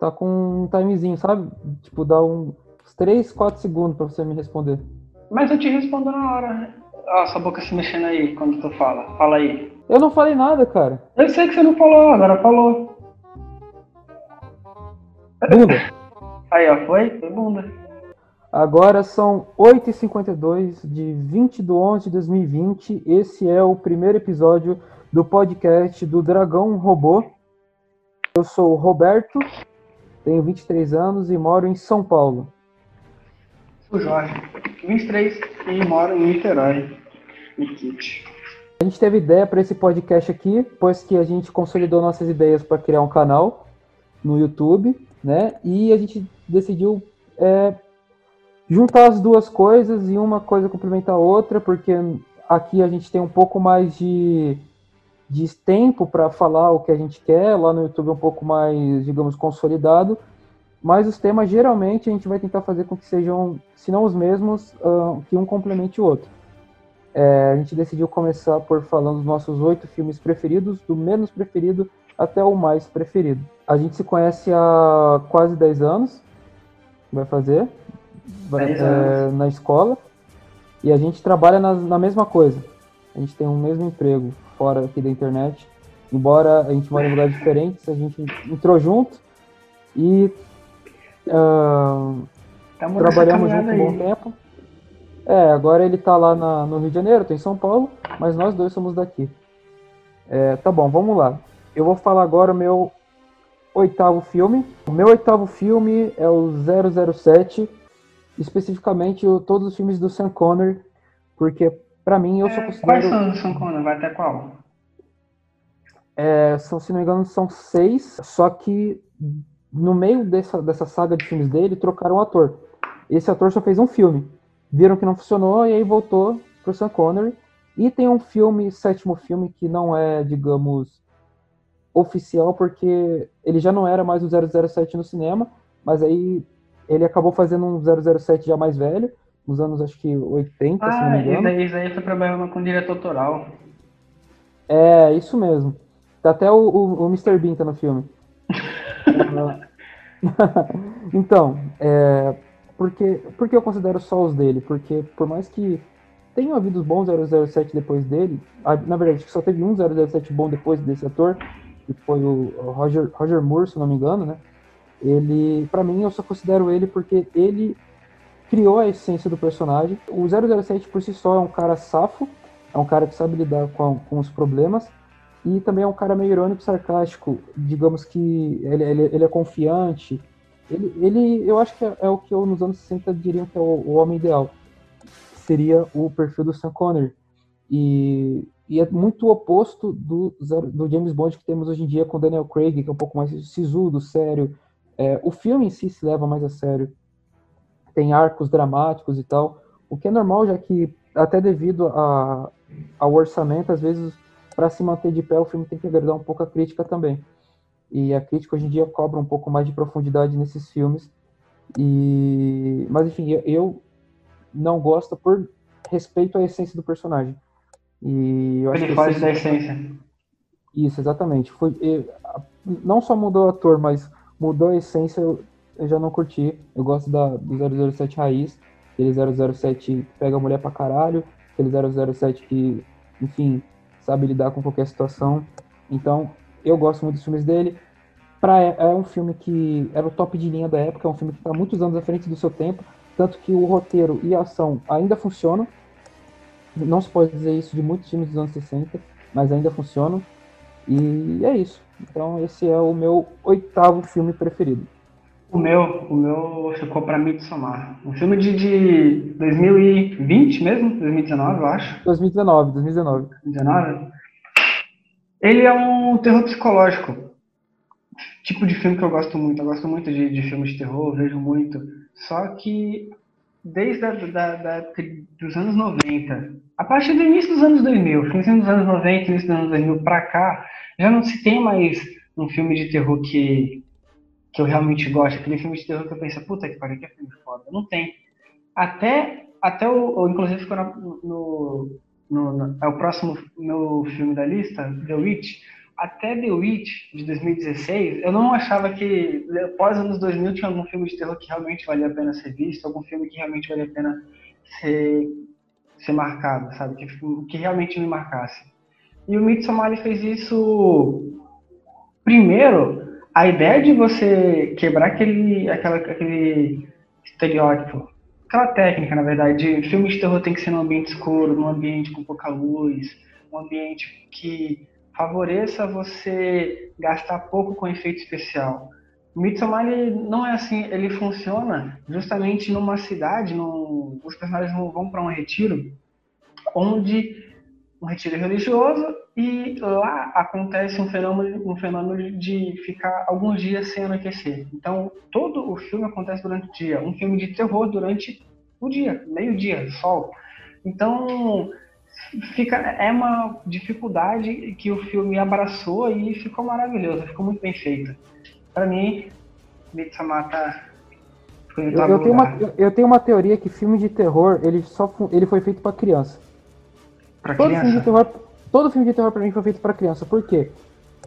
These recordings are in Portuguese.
tá com um timezinho, sabe? Tipo, dá um, uns 3, 4 segundos pra você me responder. Mas eu te respondo na hora. Ó, sua boca se mexendo aí quando tu fala. Fala aí. Eu não falei nada, cara. Eu sei que você não falou, agora falou. Bunda. Aí, ó, foi? Foi bunda. Agora são 8h52 de 20 de 11 de 2020. Esse é o primeiro episódio do podcast do Dragão Robô. Eu sou o Roberto, tenho 23 anos e moro em São Paulo. O Jorge, 23 e moro em Niterói, no Kit. A gente teve ideia para esse podcast aqui, pois que a gente consolidou nossas ideias para criar um canal no YouTube, né? E a gente decidiu é, juntar as duas coisas e uma coisa complementar a outra, porque aqui a gente tem um pouco mais de, de tempo para falar o que a gente quer, lá no YouTube é um pouco mais, digamos, consolidado, mas os temas geralmente a gente vai tentar fazer com que sejam, se não os mesmos, uh, que um complemente o outro. É, a gente decidiu começar por falando dos nossos oito filmes preferidos, do menos preferido até o mais preferido. A gente se conhece há quase 10 anos, vai fazer, vai, é, na escola, e a gente trabalha na, na mesma coisa. A gente tem o mesmo emprego fora aqui da internet. Embora a gente mora em lugares diferentes, a gente entrou junto e uh, trabalhamos junto um bom tempo. É, agora ele tá lá na, no Rio de Janeiro, tô em São Paulo, mas nós dois somos daqui. É, tá bom, vamos lá. Eu vou falar agora o meu oitavo filme. O meu oitavo filme é o 007, especificamente o, todos os filmes do Sean Connery, porque para mim eu é, só considero... Quais são Sean Connery? Vai até qual? É, são, se não me engano, são seis, só que no meio dessa, dessa saga de filmes dele, trocaram o ator. Esse ator só fez um filme. Viram que não funcionou e aí voltou pro Sean Connery. E tem um filme, sétimo filme, que não é, digamos, oficial, porque ele já não era mais o 007 no cinema, mas aí ele acabou fazendo um 007 já mais velho, nos anos acho que 80, ah, se não me engano. Isso aí, isso aí foi problema com o diretor autoral. É, isso mesmo. Tá até o, o, o Mr. Bean tá no filme. então, é, porque, porque eu considero só os dele? Porque por mais que tenham havido bons 007 depois dele, na verdade só teve um 007 bom depois desse ator, que foi o Roger, Roger Moore, se não me engano, né? Ele, para mim, eu só considero ele porque ele criou a essência do personagem. O 007 por si só é um cara safo, é um cara que sabe lidar com, com os problemas, e também é um cara meio irônico, sarcástico. Digamos que ele, ele, ele é confiante. Ele, ele, eu acho que é, é, o que eu, nos anos 60 diriam que é o, o homem ideal. Seria o perfil do Sean Connery. E, e é muito oposto do, do James Bond que temos hoje em dia com Daniel Craig, que é um pouco mais sisudo, sério. É, o filme em si se leva mais a sério. Tem arcos dramáticos e tal. O que é normal, já que, até devido a, ao orçamento, às vezes para se manter de pé, o filme tem que agradar um pouco a crítica também. E a crítica hoje em dia cobra um pouco mais de profundidade nesses filmes. E mas enfim, eu não gosto por respeito à essência do personagem. E eu acho Ele faz da essência. Isso, exatamente. Foi não só mudou o ator, mas mudou a essência. Eu, já não curti. Eu gosto da do 007 raiz, aquele 007 pega a mulher pra caralho, aquele 007 que, enfim, sabe lidar com qualquer situação. Então, eu gosto muito dos filmes dele. Pra, é um filme que era o top de linha da época, é um filme que está muitos anos à frente do seu tempo, tanto que o roteiro e a ação ainda funcionam. Não se pode dizer isso de muitos filmes dos anos 60, mas ainda funcionam. E é isso. Então esse é o meu oitavo filme preferido. O meu, o meu ficou para Midsommar. Um filme de, de 2020 mesmo? 2019, eu acho. 2019, 2019. 2019? Ele é um terror psicológico. Tipo de filme que eu gosto muito. Eu gosto muito de, de filmes de terror, vejo muito. Só que desde a, da, da, dos anos 90, a partir do início dos anos 2000, finzinho dos anos 90, início dos anos 2000 para cá, já não se tem mais um filme de terror que que eu realmente gosto, aquele filme de terror que eu penso, puta que pariu, que é filme foda. Não tem. Até, até o, o inclusive ficou no, no, no, é o próximo meu filme da lista, The Witch. até The Witch, de 2016, eu não achava que, após anos 2000, tinha algum filme de terror que realmente valia a pena ser visto, algum filme que realmente valia a pena ser, ser marcado, sabe? Que, que realmente me marcasse. E o Midsommar fez isso. Primeiro, a ideia de você quebrar aquele, aquela, aquele estereótipo, aquela técnica, na verdade, de filme de terror tem que ser num ambiente escuro, num ambiente com pouca luz, um ambiente que favoreça você gastar pouco com efeito especial. Midsommar não é assim, ele funciona justamente numa cidade, no, os personagens vão para um retiro, onde um retiro religioso e lá acontece um fenômeno, um fenômeno de ficar alguns dias sem anoitecer. Então todo o filme acontece durante o dia, um filme de terror durante o dia, meio dia, sol. Então fica é uma dificuldade que o filme abraçou e ficou maravilhoso, ficou muito bem feito. Para mim, Midsommar tá eu, eu, tenho uma, eu tenho uma teoria que filme de terror ele só ele foi feito para criança. Pra todo criança. filme de terror, todo filme de terror para mim foi feito para criança. Por quê?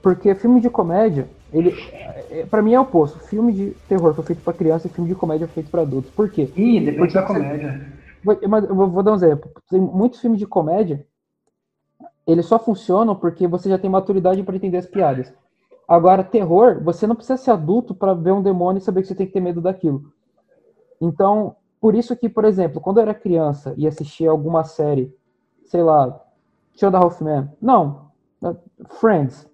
Porque filme de comédia, ele é, para mim é o oposto. Filme de terror foi feito para criança e filme de comédia foi feito para adultos. Por quê? Ih, Porque da comédia. Mas eu vou dar um exemplo. Tem muitos filmes de comédia, eles só funcionam porque você já tem maturidade para entender as piadas. Agora, terror, você não precisa ser adulto para ver um demônio e saber que você tem que ter medo daquilo. Então, por isso que, por exemplo, quando eu era criança e assistia alguma série, sei lá, Show da Hoffman, não, Friends.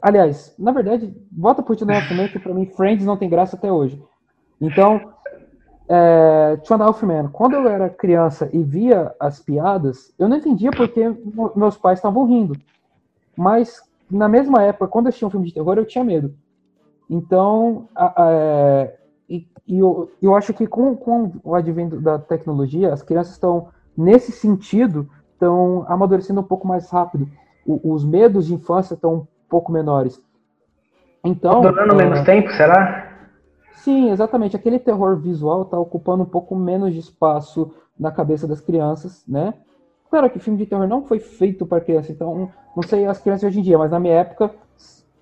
Aliás, na verdade, bota pro Tio da Hoffman que pra mim Friends não tem graça até hoje. Então, é, Two and Quando eu era criança e via as piadas, eu não entendia porque meus pais estavam rindo. Mas, na mesma época, quando eu tinha um filme de terror, eu tinha medo. Então, a, a, é, e, e eu, eu acho que com, com o advento da tecnologia, as crianças estão, nesse sentido, estão amadurecendo um pouco mais rápido. O, os medos de infância estão um pouco menores. Então. Durando uh, menos tempo, será? Sim, exatamente. Aquele terror visual está ocupando um pouco menos de espaço na cabeça das crianças, né? Claro que filme de terror não foi feito para criança, então não sei as crianças hoje em dia, mas na minha época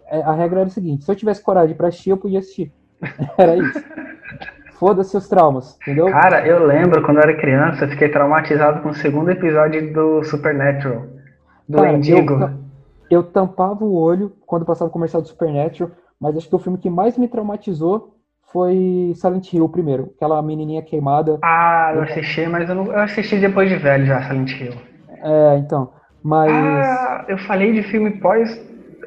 é, a regra era o seguinte: se eu tivesse coragem para assistir, eu podia assistir. Era isso. Foda-se os traumas, entendeu? Cara, eu lembro quando eu era criança, eu fiquei traumatizado com o segundo episódio do Supernatural, do Cara, Indigo. Eu, eu tampava o olho quando passava o comercial do Supernatural, mas acho que o filme que mais me traumatizou foi Silent Hill primeiro, aquela menininha queimada. Ah, eu assisti, mas eu, não, eu assisti depois de velho já, Silent Hill. É, então, mas... Ah, eu falei de filme pós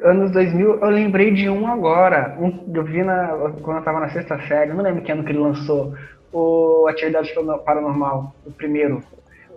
anos 2000, eu lembrei de um agora, um, eu vi na, quando eu tava na sexta série, não lembro que ano que ele lançou, o Atividade Paranormal, o primeiro.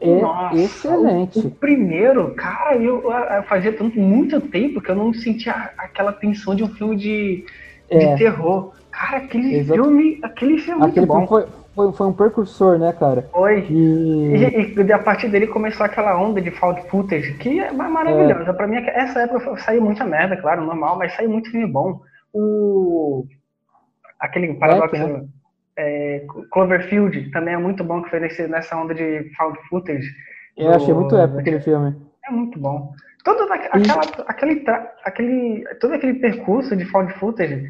Nossa, excelente. O, o, primeiro, cara, eu, eu, fazia tanto, muito tempo que eu não sentia aquela tensão de um filme de, de é. terror. Cara, aquele Exato. filme, aquele filme é aquele muito bom. Foi, foi, foi, um precursor, né, cara? Foi. E... E, e... a partir dele começou aquela onda de found footage, que é maravilhosa. É. Pra mim, essa época saiu muita merda, claro, normal, mas saiu muito filme bom. O... Aquele paradoxo... É, né? é, Cloverfield também é muito bom, que foi nesse, nessa onda de found footage. Eu do... achei muito épico aquele filme. É muito bom. Todo aquela, e... aquele, aquele, todo aquele percurso de found footage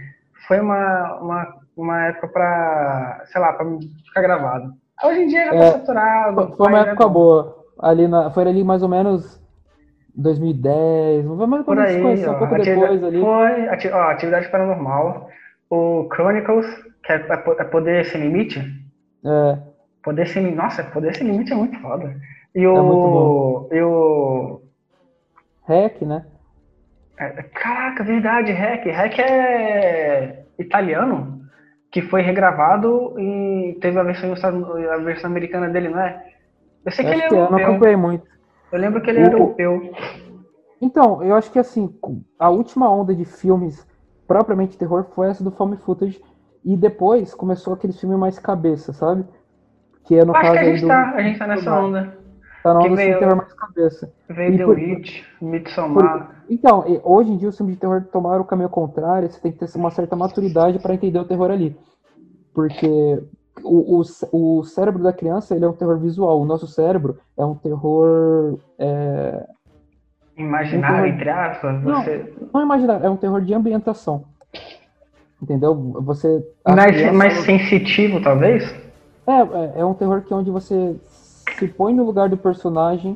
foi uma, uma, uma época para, sei lá, para ficar gravado. Hoje em dia já tá é, saturado. Foi uma é época é boa. Ali na, foi ali mais ou menos 2010, mais ou menos Por aí, ó, um pouco depois ali. Foi, ati, ó, Atividade Paranormal, o Chronicles, que é, é, é Poder Sem Limite. É. Poder Sem Limite, nossa, Poder Sem Limite é muito foda. E o... É muito bom. E o... Hack, né? É, caraca, verdade, Hack. Hack é italiano, que foi regravado e teve a versão, a versão americana dele, não é? Eu sei que ele é europeu. Eu não acompanhei muito. Eu lembro que ele era europeu. Então, eu acho que assim, a última onda de filmes propriamente terror foi essa do Found Footage e depois começou aquele filme mais cabeça, sabe? Que é no acho caso que a gente, do... tá, a gente tá nessa onda. Tá na onda veio, terror mais cabeça. Veio The por, Witch, Midsommar. Por, então, hoje em dia os filmes de terror tomaram o caminho contrário, você tem que ter uma certa maturidade para entender o terror ali. Porque o, o, o, cérebro da criança ele é um terror visual, o nosso cérebro é um terror é, Imaginário, um terror... entre aspas? Você... Não, não imaginário, é um terror de ambientação. Entendeu? Você. Mais, criança... mais sensitivo, talvez? É, é, é um terror que é onde você se põe no lugar do personagem,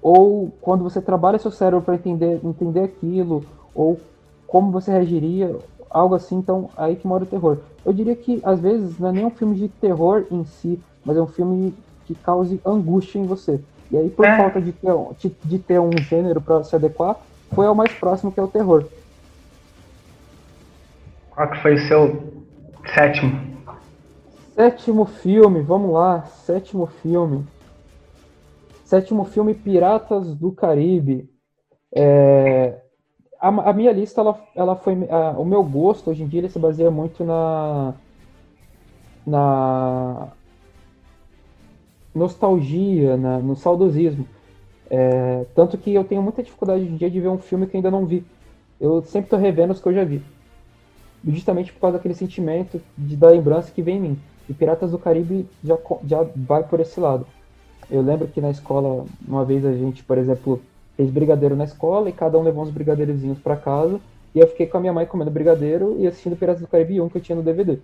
ou quando você trabalha seu cérebro para entender, entender aquilo, ou como você reagiria, algo assim, então aí que mora o terror. Eu diria que às vezes não é nem um filme de terror em si, mas é um filme que cause angústia em você. E aí, por é. falta de ter, de, de ter um gênero para se adequar, foi ao mais próximo que é o terror. Qual que foi o seu sétimo? Sétimo filme, vamos lá, sétimo filme. Sétimo filme, Piratas do Caribe. É, a, a, minha lista, ela, ela foi. A, o meu gosto hoje em dia ele se baseia muito na. na nostalgia, na, no saudosismo. É, tanto que eu tenho muita dificuldade hoje em dia de ver um filme que ainda não vi. Eu sempre estou revendo os que eu já vi. Justamente por causa daquele sentimento de, da lembrança que vem em mim. E Piratas do Caribe já, já vai por esse lado. Eu lembro que na escola, uma vez a gente, por exemplo, fez brigadeiro na escola e cada um levou uns brigadeirozinhos para casa. E eu fiquei com a minha mãe comendo brigadeiro e assistindo Piratas do Caribe 1 que eu tinha no DVD.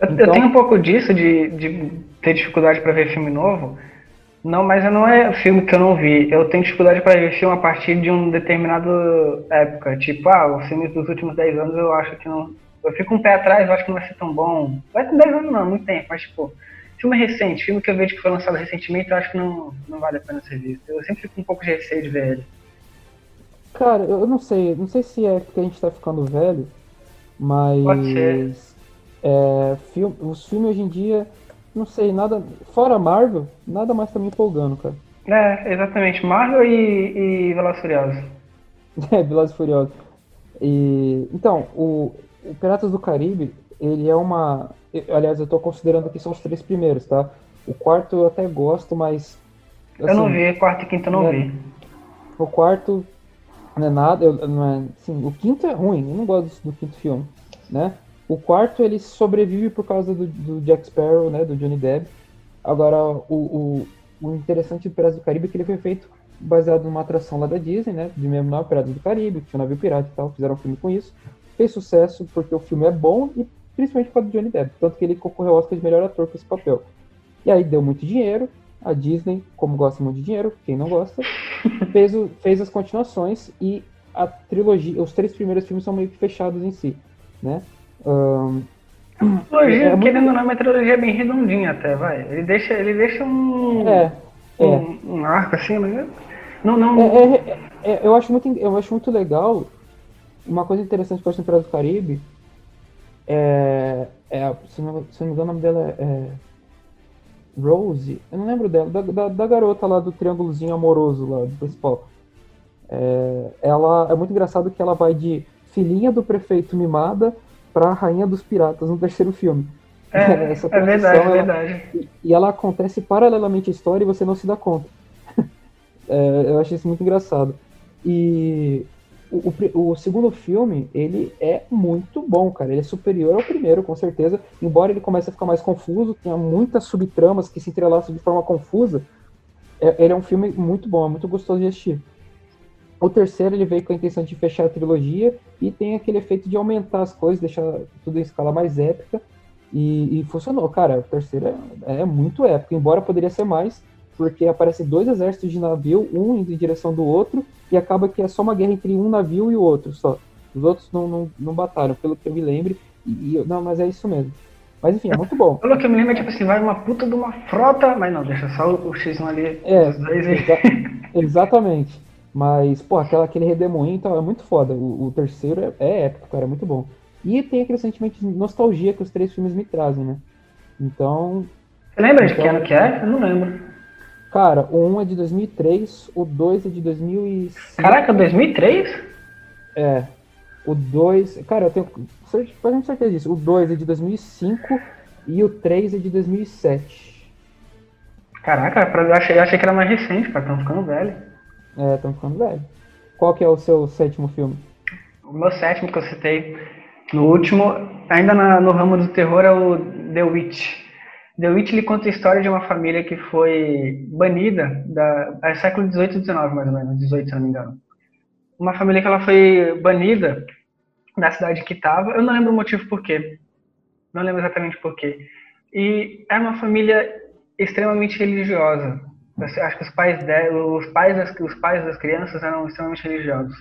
Eu, então... eu tenho um pouco disso, de, de ter dificuldade para ver filme novo. Não, mas não é filme que eu não vi. Eu tenho dificuldade para ver filme a partir de um determinado época. Tipo, ah, os filmes dos últimos 10 anos eu acho que não. Eu fico um pé atrás, eu acho que não vai ser tão bom. Vai ter 10 anos não, muito tempo, mas tipo, Filme recente, filme que eu vejo que foi lançado recentemente, eu acho que não, não vale a pena ser visto. Eu sempre fico com um pouco de receio de ver ele. Cara, eu não sei, não sei se é porque a gente tá ficando velho, mas. Pode ser. É, filme, os filmes hoje em dia, não sei, nada. Fora Marvel, nada mais tá me empolgando, cara. É, exatamente. Marvel e, e Velozes Furiosos. É, Velozes Furiosos. E, então, o, o Piratas do Caribe, ele é uma. Aliás, eu estou considerando que são os três primeiros, tá? O quarto eu até gosto, mas. Assim, eu não assim, vi, quarto e quinto eu não né, vi. O quarto não é nada, eu, não é, assim, o quinto é ruim, eu não gosto do, do, quinto filme, né? O quarto ele sobrevive por causa do, do Jack Sparrow, né, do Johnny Depp. Agora, o, o, o interessante do Piratas do Caribe é que ele foi feito baseado numa atração lá da Disney, né, de mesmo nome, Piratas do Caribe, que tinha um navio pirata e tal, fizeram um filme com isso. Fez sucesso porque o filme é bom e principalmente por causa do Johnny Depp, tanto que ele concorreu ao Oscar de melhor ator com esse papel. E aí deu muito dinheiro, a Disney, como gosta muito de dinheiro, quem não gosta, fez, o, fez as continuações e a trilogia, os três primeiros filmes são meio que fechados em si, né? Um, trilogia, é querendo ou não, é uma trilogia bem redondinha até, vai. Ele deixa, ele deixa um, é, um, é. um arco assim, mas não, não. É, é, é, eu acho muito, eu acho muito legal. Uma coisa interessante acho no Pirata do Caribe é, é, se, não, se não me engano, o nome dela é, é Rose. Eu não lembro dela, da, da, da, garota lá do triângulozinho amoroso lá, do principal. É, ela é muito engraçado que ela vai de filhinha do prefeito mimada para rainha dos piratas no terceiro filme. É, é verdade, ela, é verdade. E ela acontece paralelamente à história e você não se dá conta. é, eu achei isso muito engraçado. E o, o, o, segundo filme, ele é muito bom, cara. Ele é superior ao primeiro, com certeza. Embora ele comece a ficar mais confuso, tenha muitas subtramas que se entrelaçam de forma confusa. É, ele é um filme muito bom, é muito gostoso de assistir. O terceiro, ele veio com a intenção de fechar a trilogia e tem aquele efeito de aumentar as coisas, deixar tudo em escala mais épica. E, e funcionou, cara. O terceiro é, é muito épico, embora poderia ser mais, porque aparecem dois exércitos de navio, um indo em direção do outro, e acaba que é só uma guerra entre um navio e o outro só. Os outros não, não, não batalham, pelo que eu me lembro. E, não, mas é isso mesmo. Mas enfim, é muito bom. Pelo que eu me lembro, é tipo assim, vai uma puta de uma frota, mas não, deixa só o X1 ali. É, exa exatamente. Mas, pô, aquela, aquele redemoinho então, é muito foda. O, o terceiro é, é, épico, cara, é muito bom. E tem aquele sentimento de nostalgia que os três filmes me trazem, né? Então. Você lembra então, de que ano que é? Eu não lembro. Cara, o 1 é de 2003, o 2 é de 2005. Caraca, 2003? É. O 2. Cara, eu tenho quase certeza disso. O 2 é de 2005 e o 3 é de 2007. Caraca, eu achei, eu achei que era mais recente, cara. Estão ficando velho. É, estão ficando velho. Qual que é o seu sétimo filme? O meu sétimo que eu citei no último, ainda na, no ramo do terror, é o The Witch. The Witch ele conta a história de uma família que foi banida da é século 18 e 19 mais ou menos, 18 se não me engano. Uma família que ela foi banida da cidade que estava, eu não lembro o motivo por quê. Não lembro exatamente por quê. E era uma família extremamente religiosa. acho que os pais, de, os pais das, os pais das crianças eram extremamente religiosos.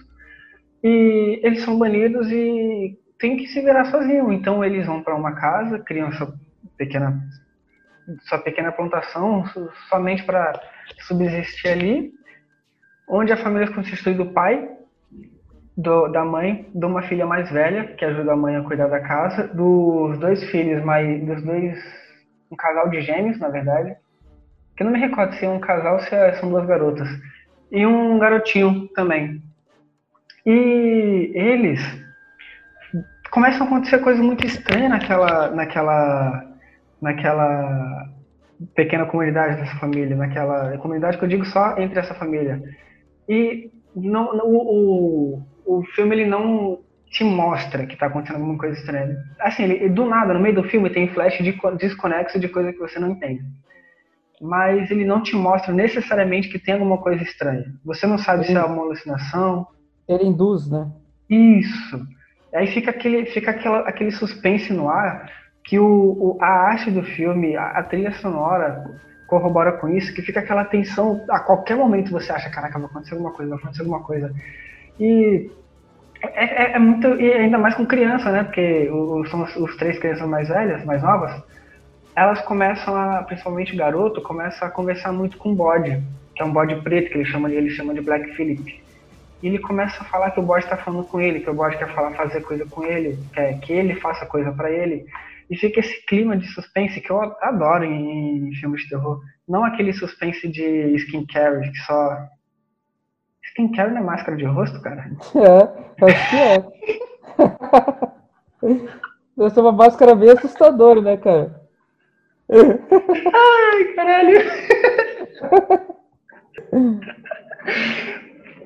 E eles são banidos e tem que se virar sozinho. Então eles vão para uma casa, criam sua pequena sua pequena plantação somente para subsistir ali, onde a família constitui do pai, do, da mãe, de uma filha mais velha que ajuda a mãe a cuidar da casa, dos dois filhos mais, dos dois, um casal de gêmeos, na verdade, que eu não me recordo se é um casal ou se é, são duas garotas, e um garotinho também. E eles começam a acontecer coisas muito estranhas naquela, naquela naquela pequena comunidade dessa família, naquela comunidade que eu digo só entre essa família. E não, o, o, o filme ele não te mostra que está acontecendo alguma coisa estranha. Assim, ele, do nada, no meio do filme tem flash de desconexo de coisa que você não entende. Mas ele não te mostra necessariamente que tem alguma coisa estranha. Você não sabe ele, se é uma alucinação. Ele induz, né? Isso. Aí fica aquele, fica aquela, aquele suspense no ar que o, o, a arte do filme, a, a, trilha sonora corrobora com isso, que fica aquela tensão, a qualquer momento você acha, caraca, vai acontecer alguma coisa, vai acontecer alguma coisa. E é, é, é muito, e ainda mais com criança, né, porque os, são os, os três crianças mais velhas, mais novas, elas começam a, principalmente o garoto, começa a conversar muito com o bode, que é um bode preto, que ele chama ele chama de Black Phillip. E ele começa a falar que o bode está falando com ele, que o bode quer falar, fazer coisa com ele, quer que ele faça coisa para ele. E fica esse clima de suspense que eu adoro em, em filmes de terror. Não aquele suspense de skincare, que só. Skincare não é máscara de rosto, cara? É, acho que é. Deve ser uma máscara bem assustadora, né, cara? Ai, caralho!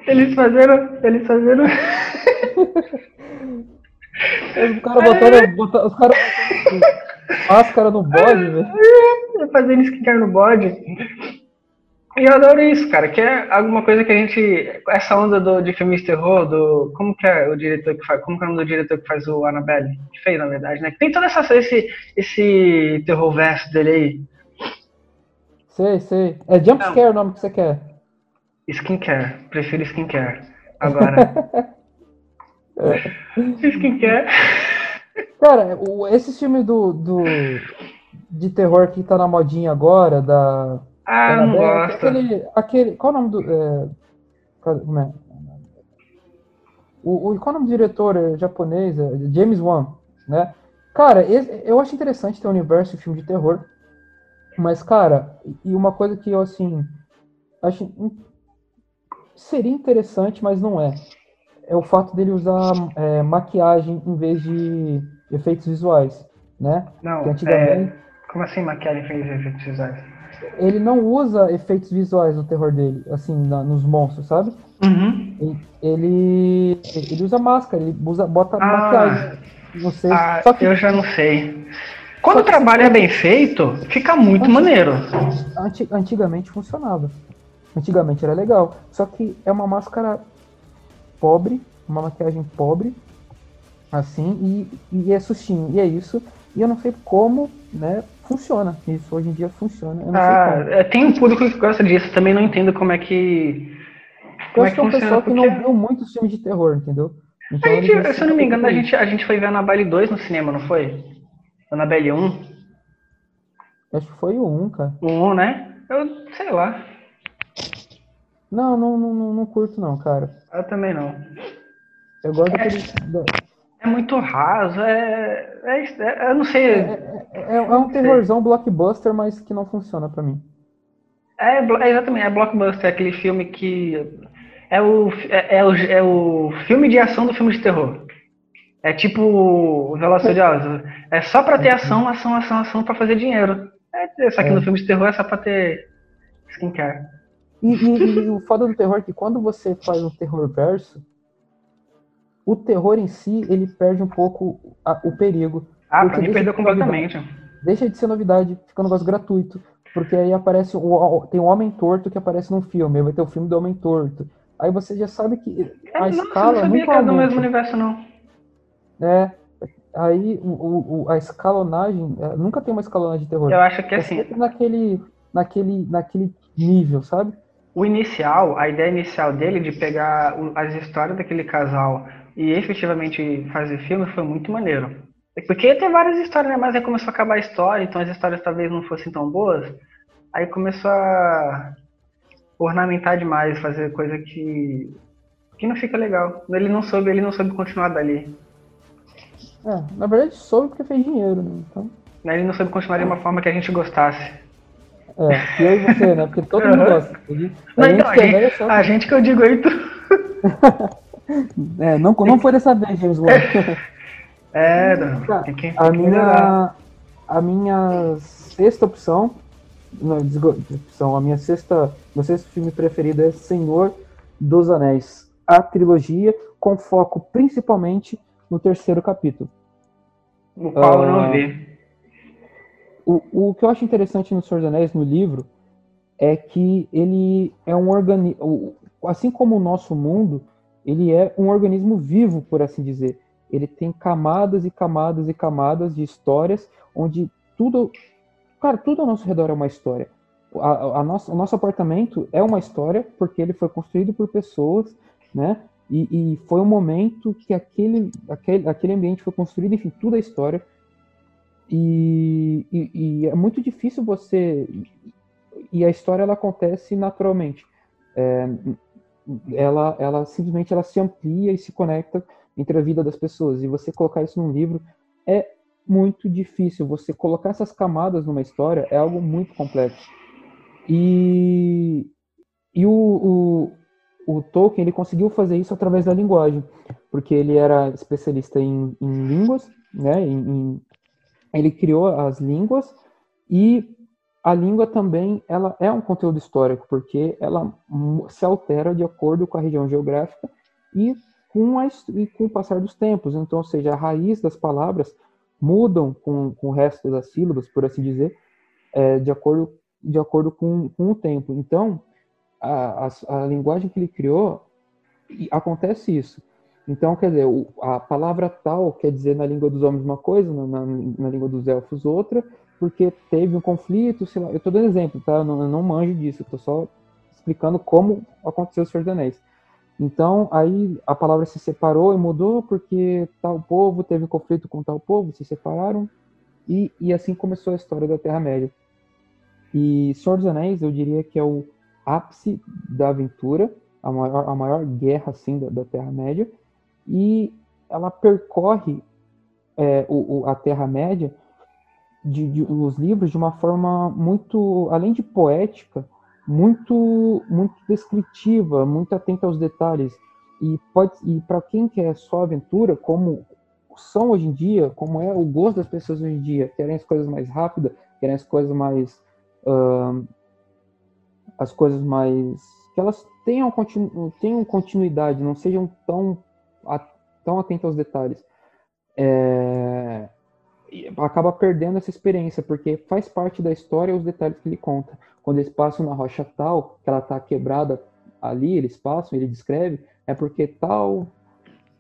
Eles fazeram. Eles fazeram. Os caras botaram, botaram, os caras máscara no bode, velho. Fazendo skincare no bode. E eu adoro isso, cara, que é alguma coisa que a gente. Essa onda do, de filmes de terror, do. Como que é o diretor que faz. Como que é o nome do diretor que faz o Annabelle? Que fez, na verdade, né? Que tem todo essa, esse, esse terror verso dele aí. Sei, sei. É jumpscare o nome que você quer. Skincare. Prefiro skincare. Agora. Skincare. Cara, o, esse filme do, do, de terror que tá na modinha agora, da. Ah, da não gosto. Aquele, aquele, qual é o nome do. É, como é? O, o, qual é o nome do diretor é, japonês? É James Wan, né? Cara, eu acho interessante ter um universo de filme de terror. Mas, cara, e uma coisa que eu, assim, acho. Seria interessante, mas não é é o fato dele usar é, maquiagem em vez de efeitos visuais, né? Não, antigamente... É... Como assim maquiagem em vez de efeitos visuais? Ele não usa efeitos visuais no terror dele, assim, na, nos monstros, sabe? Uhum. Ele, ele usa máscara, ele usa, bota ah, maquiagem. Você, ah, que... eu já não sei. Quando o trabalho é bem feito, fica muito Antig... maneiro. Antigamente funcionava. Antigamente era legal. Só que é uma máscara pobre, uma maquiagem pobre, assim, e, e é sustinho. E é isso. E eu não sei como, né, funciona. Isso hoje em dia funciona. ah, é, tem um público que gosta disso, também não entendo como é que. Como eu acho é que é um pessoal porque... que não viu muitos filmes de terror, entendeu? Então, gente, se eu não me engano, a gente, a gente foi ver Annabelle 2 no cinema, não foi? Annabelle 1? Acho que foi o 1, cara. O 1, né? Eu sei lá. Não, não, não, não, curto não, cara. Eu também não. Eu gosto é, daquele... É muito raso, é, é, é eu não sei. É, é, é um terrorzão blockbuster, mas que não funciona para mim. É, é, exatamente, é blockbuster, é aquele filme que é o, é, é, o, é o filme de ação do filme de terror. É tipo Velozes Furiosos. É só pra ter ação, ação, ação, ação pra fazer dinheiro. É, só que no filme de terror é só pra ter skincare. E, e, e, o foda do terror é que quando você faz um terror verso, o terror em si, ele perde um pouco a, o perigo. Ah, pra mim perdeu completamente. deixa de ser novidade, fica um negócio gratuito. Porque aí aparece o, tem o Homem Torto que aparece num filme, aí vai ter o filme do Homem Torto. Aí você já sabe que a é, escala. Não sabia que era do mesmo universo, não. É. Aí o, o, a escalonagem. É, nunca tem uma escalonagem de terror. Eu acho que é assim. naquele, naquele, naquele nível, sabe? O inicial, a ideia inicial dele de pegar as histórias daquele casal e efetivamente fazer filme foi muito maneiro. Porque tem várias histórias, né? Mas aí começou a acabar a história, então as histórias talvez não fossem tão boas. Aí começou a ornamentar demais, fazer coisa que que não fica legal. Ele não soube, ele não soube continuar dali. É, na verdade soube porque fez dinheiro, né? Então... Ele não soube continuar de uma forma que a gente gostasse. É, e eu e você, né? Porque todo mundo gosta. A gente, a, gente, a, gente, só... a gente que eu digo aí, tu... é, não, não foi dessa vez, James Wan. É, não. Tá, tem que, tem a, minha, a minha sexta opção, não, opção, a minha sexta, meu sexto filme preferido é Senhor dos Anéis, a trilogia, com foco principalmente no terceiro capítulo. O qual uh, eu não vi. O, o que eu acho interessante no Senhor dos Anéis, no livro, é que ele é um organismo, assim como o nosso mundo, ele é um organismo vivo, por assim dizer ele tem camadas e camadas e camadas de histórias onde tudo, cara, tudo ao nosso redor é uma história. A, a nossa, o nosso apartamento é uma história porque ele foi construído por pessoas, né? E, e foi um momento que aquele, aquele, aquele ambiente foi construído, enfim, tudo é história. E, e, é muito difícil você. E a história ela acontece naturalmente. É, ela, ela simplesmente ela se amplia e se conecta entre a vida das pessoas. E você colocar isso num livro é muito difícil. Você colocar essas camadas numa história é algo muito complexo. E, e o, o, o Tolkien ele conseguiu fazer isso através da linguagem, porque ele era especialista em, em línguas, né? Em, em, ele criou as línguas e a língua também ela é um conteúdo histórico, porque ela se altera de acordo com a região geográfica e com, a, e com o passar dos tempos. Então, ou seja, a raiz das palavras mudam com, com o resto das sílabas, por assim dizer, é, de acordo, de acordo com, com o tempo. Então, a, a, a linguagem que ele criou, acontece isso. Então, quer dizer, a palavra tal quer dizer na língua dos homens uma coisa, na, na, na língua dos elfos outra, porque teve um conflito, sei lá. Eu estou dando exemplo, tá? Eu não, eu não manjo disso, estou só explicando como aconteceu o Senhor dos Anéis. Então, aí a palavra se separou e mudou porque tal povo teve conflito com tal povo, se separaram, e, e assim começou a história da Terra-média. E Senhor dos Anéis, eu diria que é o ápice da aventura, a maior, a maior guerra, assim, da, da Terra-média, e ela percorre é, o, o, a Terra-média, de, de, os livros, de uma forma muito, além de poética, muito muito descritiva, muito atenta aos detalhes. E pode e para quem quer só aventura, como são hoje em dia, como é o gosto das pessoas hoje em dia, querem as coisas mais rápidas, querem as coisas mais uh, as coisas mais que elas tenham, continu, tenham continuidade, não sejam tão tão atentas aos detalhes. É, acaba perdendo essa experiência, porque faz parte da história os detalhes que ele conta. Quando eles passam na rocha tal, que ela está quebrada ali, eles passam, ele descreve, é porque tal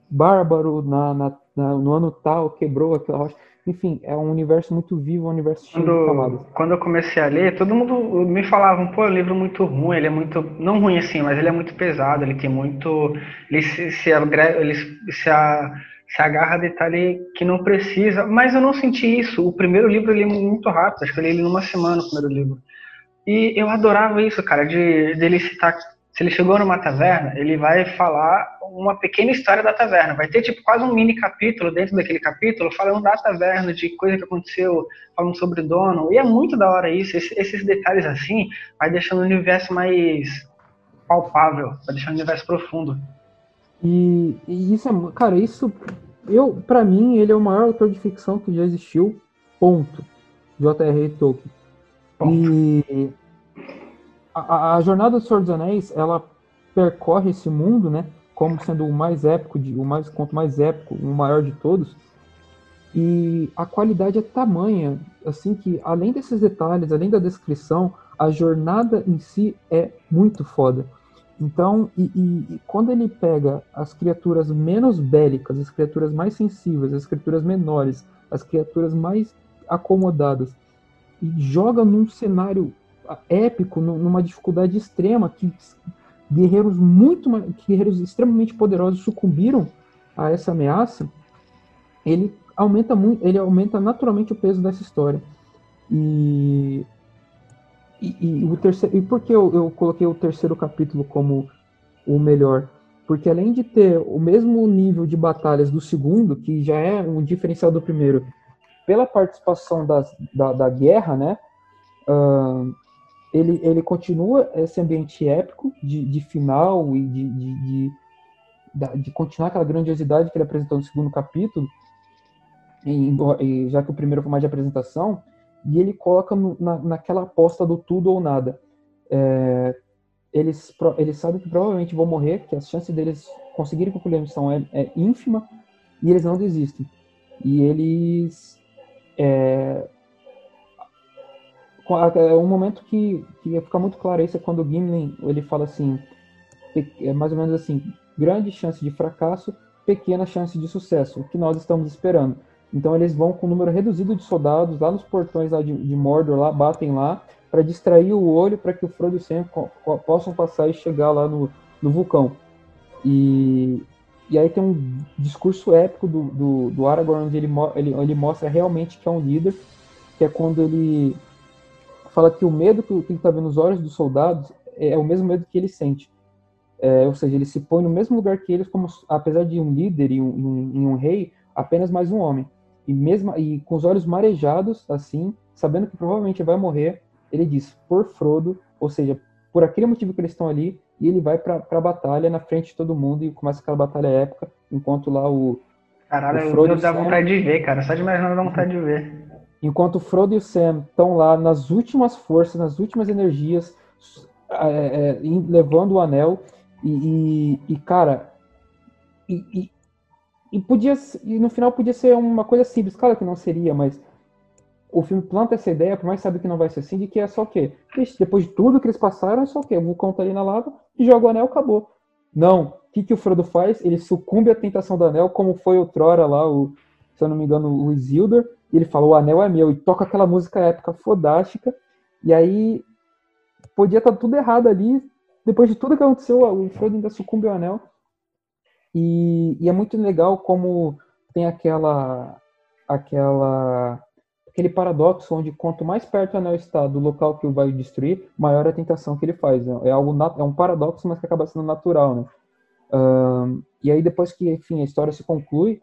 bárbaro na, na, na, no ano tal quebrou aquela rocha. Enfim, é um universo muito vivo, um universo cheio quando, de camadas. Quando eu comecei a ler, todo mundo me falava, pô, é um livro muito ruim, ele é muito, não ruim assim, mas ele é muito pesado, ele tem muito, ele se, se, ele se, a, se agarra a detalhe que não precisa, mas eu não senti isso. O primeiro livro eu li muito rápido, acho que eu li ele numa semana, o primeiro livro. E eu adorava isso, cara, de, de ele citar. Se ele chegou numa taverna, ele vai falar uma pequena história da taverna. Vai ter tipo quase um mini capítulo dentro daquele capítulo falando da taverna, de coisa que aconteceu, falando sobre o dono. E é muito da hora isso. Esses detalhes assim vai deixando o universo mais palpável, vai deixando o universo profundo. E, e isso é, cara, isso eu, para mim, ele é o maior autor de ficção que já existiu. Ponto. J.R.R. Tolkien. Ponto. E a, a, jornada do Senhor dos Anéis, ela percorre esse mundo, né, como sendo o mais épico, de, o mais conto mais épico, o maior de todos. E a qualidade é tamanha assim que além desses detalhes, além da descrição, a jornada em si é muito foda. Então, e, e, e, quando ele pega as criaturas menos bélicas, as criaturas mais sensíveis, as criaturas menores, as criaturas mais acomodadas, e joga num cenário épico, numa dificuldade extrema, que guerreiros muito guerreiros extremamente poderosos sucumbiram a essa ameaça, ele aumenta muito, ele aumenta naturalmente o peso dessa história. E e, e, o terceiro, e por que eu, eu coloquei o terceiro capítulo como o melhor? Porque além de ter o mesmo nível de batalhas do segundo, que já é um diferencial do primeiro, pela participação das, da, da guerra, né? Uh, ele, ele continua esse ambiente épico de, de final e de, de, de, de, continuar aquela grandiosidade que ele apresentou no segundo capítulo, já que o primeiro foi mais de apresentação, e ele coloca no, na, naquela aposta do tudo ou nada. É, eles, eles sabem que provavelmente vão morrer, que as chances deles conseguirem concluir a missão é, é ínfima, e eles não desistem. E eles. É um momento que, que fica muito claro isso é quando o Gimli ele fala assim, é mais ou menos assim, grande chance de fracasso, pequena chance de sucesso, o que nós estamos esperando. Então eles vão com um número reduzido de soldados lá nos portões lá de, de Mordor, lá batem lá para distrair o olho para que o Frodo e o Sam possam passar e chegar lá no, no vulcão. E, e aí tem um discurso épico do, do, do Aragorn onde ele, ele, ele mostra realmente que é um líder, que é quando ele fala que o medo que, ele está vendo nos olhos dos soldados é, é, o mesmo medo que ele sente. É, ou seja, ele se põe no mesmo lugar que eles, como apesar de um líder e um, um, um rei, apenas mais um homem e mesmo e com os olhos marejados, assim, sabendo que provavelmente vai morrer, ele diz por Frodo, ou seja, por aquele motivo que eles estão ali, e ele vai para a batalha na frente de todo mundo e começa aquela batalha épica, enquanto lá o Caralho, o Frodo eu dá vontade de ver, cara, só de imaginar dá vontade de ver. Enquanto Frodo e o Sam estão lá nas últimas forças, nas últimas energias, é, é, levando o anel, e, e, e cara, e, e podia e no final podia ser uma coisa simples, claro que não seria, mas o filme planta essa ideia, por mais sabe que não vai ser assim, de que é só o quê? Depois de tudo que eles passaram, é só o quê? O vulcão tá ali na lava, joga o anel, acabou. Não. O que, que o Frodo faz? Ele sucumbe à tentação do anel, como foi outrora lá, o, se eu não me engano, o Isildur, e ele fala, o anel é meu, e toca aquela música épica fodástica, e aí podia estar tá tudo errado ali, depois de tudo que aconteceu, o Frodo ainda sucumbe ao anel, e, e, é muito legal como tem aquela, aquela, aquele paradoxo onde quanto mais perto o anel está do local que o vai destruir, maior a tentação que ele faz. É algo é um paradoxo, mas que acaba sendo natural, né? Um, e aí depois que, enfim, a história se conclui,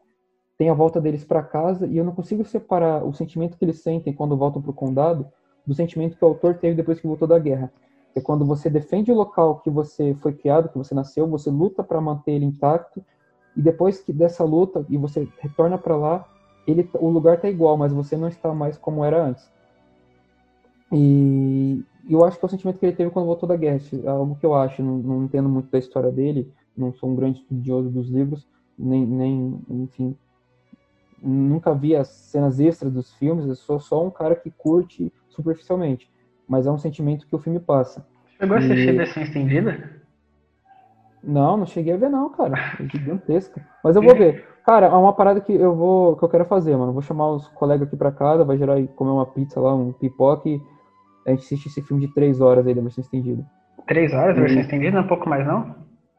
tem a volta deles para casa e eu não consigo separar o sentimento que eles sentem quando voltam para o condado do sentimento que o autor teve depois que voltou da guerra é quando você defende o local que você foi criado, que você nasceu, você luta para manter ele intacto, e depois que dessa luta e você retorna para lá, ele, o lugar tá igual, mas você não está mais como era antes. E eu acho que é o sentimento que ele teve quando voltou da guerra, é algo que eu acho, não, não entendo muito da história dele, não sou um grande estudioso dos livros, nem, nem enfim, nunca vi as cenas extras dos filmes, eu sou só um cara que curte superficialmente mas é um sentimento que o filme passa. Chegou a assistir e... versão estendida? Não, não cheguei a ver não, cara. É gigantesca. Mas eu vou ver. Cara, é uma parada que eu vou que eu quero fazer, mano. Vou chamar os colegas aqui pra casa, vai gerar e comer uma pizza lá, um pipoca e a gente assiste esse filme de três horas aí da versão estendida. Três horas da versão estendida? Não é um pouco mais, não?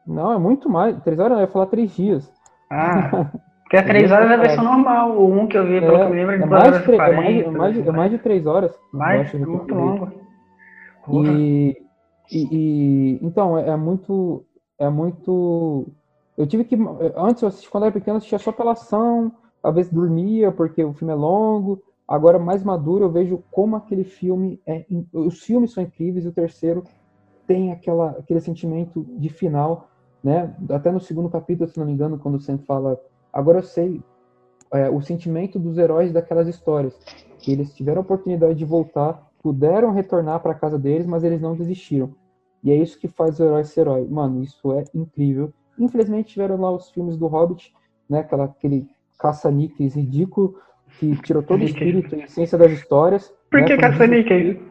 Não, é muito mais. Três horas, eu ia falar três dias. Ah, porque é três horas é a versão normal. O um que eu vi, pelo é, que eu me lembro, é, é mais de, 40, é, mais, é, mais, é mais de três horas. Mais, muito longo. E, e, e, então é, é, muito é muito eu tive que antes eu assisti quando era pequeno eu assistia só pela ação às vezes dormia porque o filme é longo agora mais maduro eu vejo como aquele filme é os filmes são incríveis e o terceiro tem aquela aquele sentimento de final né até no segundo capítulo se não me engano quando o Sam fala agora eu sei é, o sentimento dos heróis daquelas histórias que eles tiveram a oportunidade de voltar puderam retornar para casa deles, mas eles não desistiram. E é isso que faz o herói ser herói. Mano, isso é incrível. Infelizmente tiveram lá os filmes do Hobbit, né? Aquela, aquele caça-níqueis ridículo, que tirou todo o espírito e a essência das histórias. Por né, que foi caça Nick? desespírito,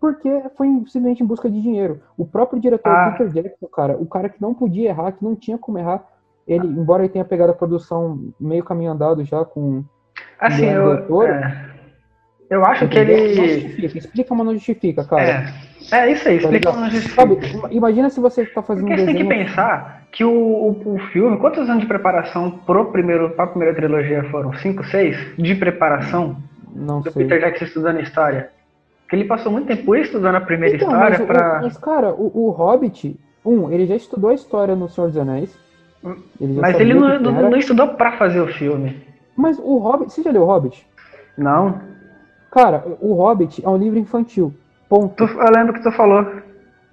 Porque foi simplesmente em busca de dinheiro. O próprio diretor Ah. Peter Jackson, cara, o cara que não podia errar, que não tinha como errar, ele, embora ele tenha pegado a produção meio caminho andado já com Assim, eu, é, eu acho que? Não ele. justifica. Explica, mas não justifica, cara. É, é isso aí, Tá explica ligado? onde Sabe, ima- imagina se você tá fazendo Porque um você tem que desenho. pensar que o, o, o filme, quantos anos de preparação pro primeiro, pra primeira trilogia foram? Cinco, seis? De preparação Não do sei. Peter Jackson estudando história? Porque ele passou muito tempo estudando a primeira Então, história pra. mas, cara, o, o Hobbit, um, ele já estudou a história no Senhor dos Anéis. Ele Mas ele não, que que não, não estudou pra fazer o filme. Mas o Hobbit, você já leu o Hobbit? Não. Cara, o Hobbit é um livro infantil. Ponto. Eu lembro que tu falou.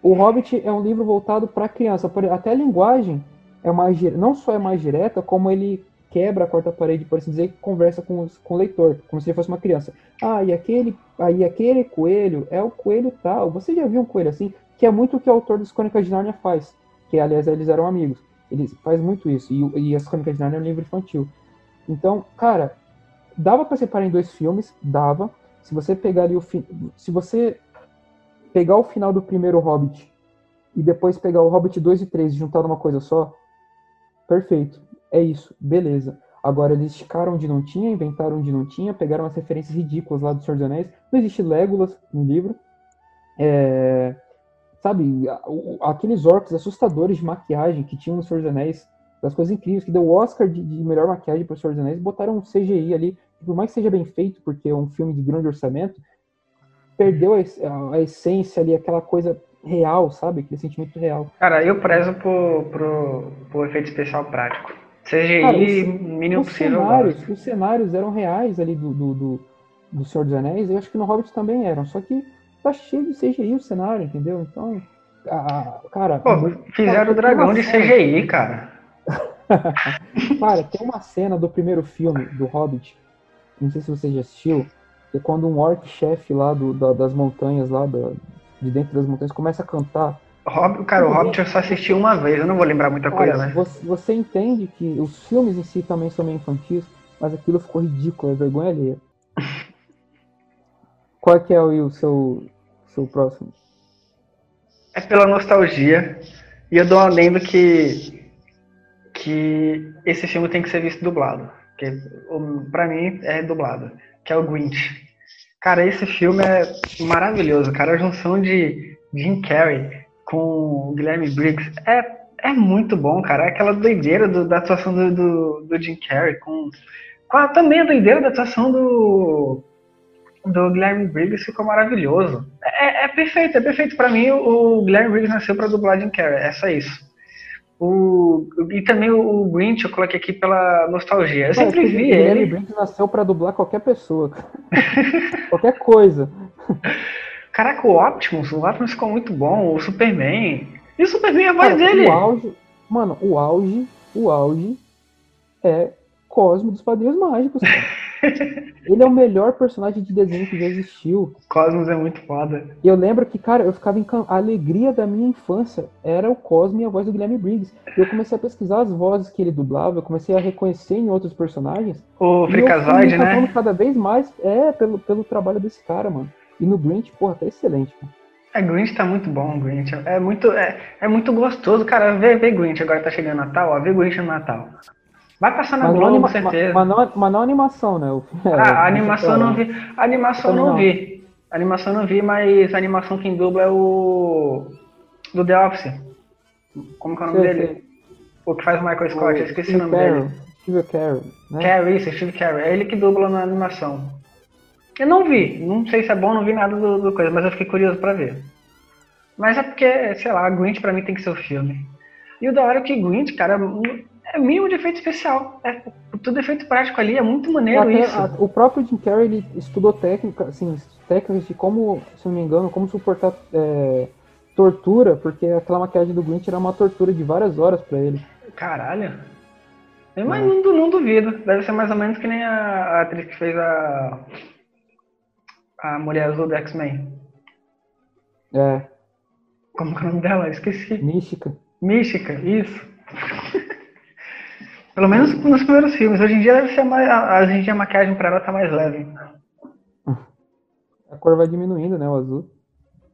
O Hobbit é um livro voltado para criança. por- Até a linguagem é mais não só é mais direta, como ele quebra a quarta parede, por assim dizer, e conversa com, os- com o leitor, como se ele fosse uma criança. Ah, e aquele, aí aquele coelho é o coelho tal. Você já viu um coelho assim? Que é muito o que o autor das Crônicas de Nárnia faz. Que, aliás, eles eram amigos. Ele faz muito isso. E, e as Crônicas de Nárnia é um livro infantil. Então, cara, dava para separar em dois filmes? Dava. Se você pegar o fi- se você pegar o final do primeiro Hobbit e depois pegar o Hobbit 2 e 3 e juntar numa coisa só, perfeito. É isso, beleza. Agora eles esticaram onde não tinha, inventaram onde não tinha, pegaram as referências ridículas lá do Senhor dos Anéis. Não existe Legolas no livro. É, sabe, aqueles orcs assustadores de maquiagem que tinham no Senhor dos Anéis, das coisas incríveis, que deu o Oscar de, de melhor maquiagem para o Senhor dos Anéis, botaram um CGI ali, por mais que seja bem feito, porque é um filme de grande orçamento, perdeu a, a- essência ali, aquela coisa real, sabe? Aquele sentimento real. Cara, eu prezo pro, pro, pro efeito especial prático. CGI, Cara, os- mínimo Os possível. cenários, os cenários eram reais ali do, do, do, do Senhor dos Anéis, eu acho que no Hobbit também eram, só que tá cheio de CGI o cenário, entendeu? Então, a- cara... Pô, fizeram cara, o dragão de cena- CGI, cara. Cara, tem uma cena do primeiro filme do Hobbit, não sei se você já assistiu, que é quando um orc chefe lá do, da- das montanhas, lá da- de dentro das montanhas, começa a cantar. Hobbit, cara, o. Hobbit eu só assisti uma vez, eu não vou lembrar muita Cara, coisa, né? você, você entende que os filmes em si também são meio infantis, mas aquilo ficou ridículo, é vergonha alheia. Qual é que é o, seu, seu próximo? É pela nostalgia. E eu dou um adendo que, que esse filme tem que ser visto dublado. Que, o- pra mim é dublado. Que é o Grinch. Cara, esse filme é maravilhoso, cara. A junção de Jim Carrey com Guilherme Briggs é, é muito bom, cara. Aquela doideira do- da atuação do, do, do Jim Carrey com, com a, também a doideira da atuação do, do Guilherme Briggs ficou maravilhoso. É, é perfeito, é perfeito. Pra mim, o, o Guilherme Briggs nasceu pra dublar Jim Carrey, é só isso. O, e também o, o Grinch eu coloquei aqui pela nostalgia. Eu Cara, sempre o vi Guilherme ele. Briggs nasceu pra dublar qualquer pessoa. qualquer coisa. Caraca, o Optimus, o Optimus ficou muito bom, o Superman. E o Superman é a voz Cara, dele. O auge, mano, o auge, o auge é Cosmo dos Padrinhos Mágicos, cara. Ele é o melhor personagem de desenho que já existiu. Cosmos é muito foda. E eu lembro que, cara, eu ficava encan... A alegria da minha infância era o Cosmo e a voz do Guilherme Briggs. E eu comecei a pesquisar as vozes que ele dublava, eu comecei a reconhecer em outros personagens. O Freakazoid, né? cada vez mais é pelo, pelo trabalho desse cara, mano. E no Grinch, porra, tá excelente, mano. É, Grinch tá muito bom, Grinch. É muito, é, é muito gostoso, cara. Vê, vê Grinch, agora tá chegando Natal, ó. Vê Grinch no Natal. Vai passar na Mas Globo, anima... com certeza. mas, não, mas não animação, né? O... é, Ah, a animação eu não vi. A animação não não. vi. A animação eu não vi, mas a animação quem dubla é o. do The Office. Como que é o nome Sei, dele? sei. O que faz o Michael Scott, eu esqueci o Steve nome Carell, dele. Steve Carell, né? Carey, isso, Steve Carey. É ele que dubla na animação. Eu não vi, não sei se é bom, não vi nada do, do coisa, mas eu fiquei curioso pra ver. Mas é porque, sei lá, Grinch pra mim tem que ser o filme. E o da hora é que Grinch, cara, é mínimo de efeito especial. É tudo efeito prático ali, é muito maneiro Até isso. a- o próprio Jim Carrey ele estudou técnica, assim, técnicas de como, se não me engano, como suportar é, tortura, porque aquela maquiagem do Grinch era uma tortura de várias horas pra ele. Caralho. Eu, Mas não, não duvido. Deve ser mais ou menos que nem a, a atriz que fez a. A mulher azul do X-Men. É, Como é o nome dela? Esqueci. mística. Mística, isso. Pelo menos nos primeiros filmes. Hoje em dia deve ser mais. Hoje em dia a maquiagem pra ela tá mais leve. A cor vai diminuindo, né? O azul.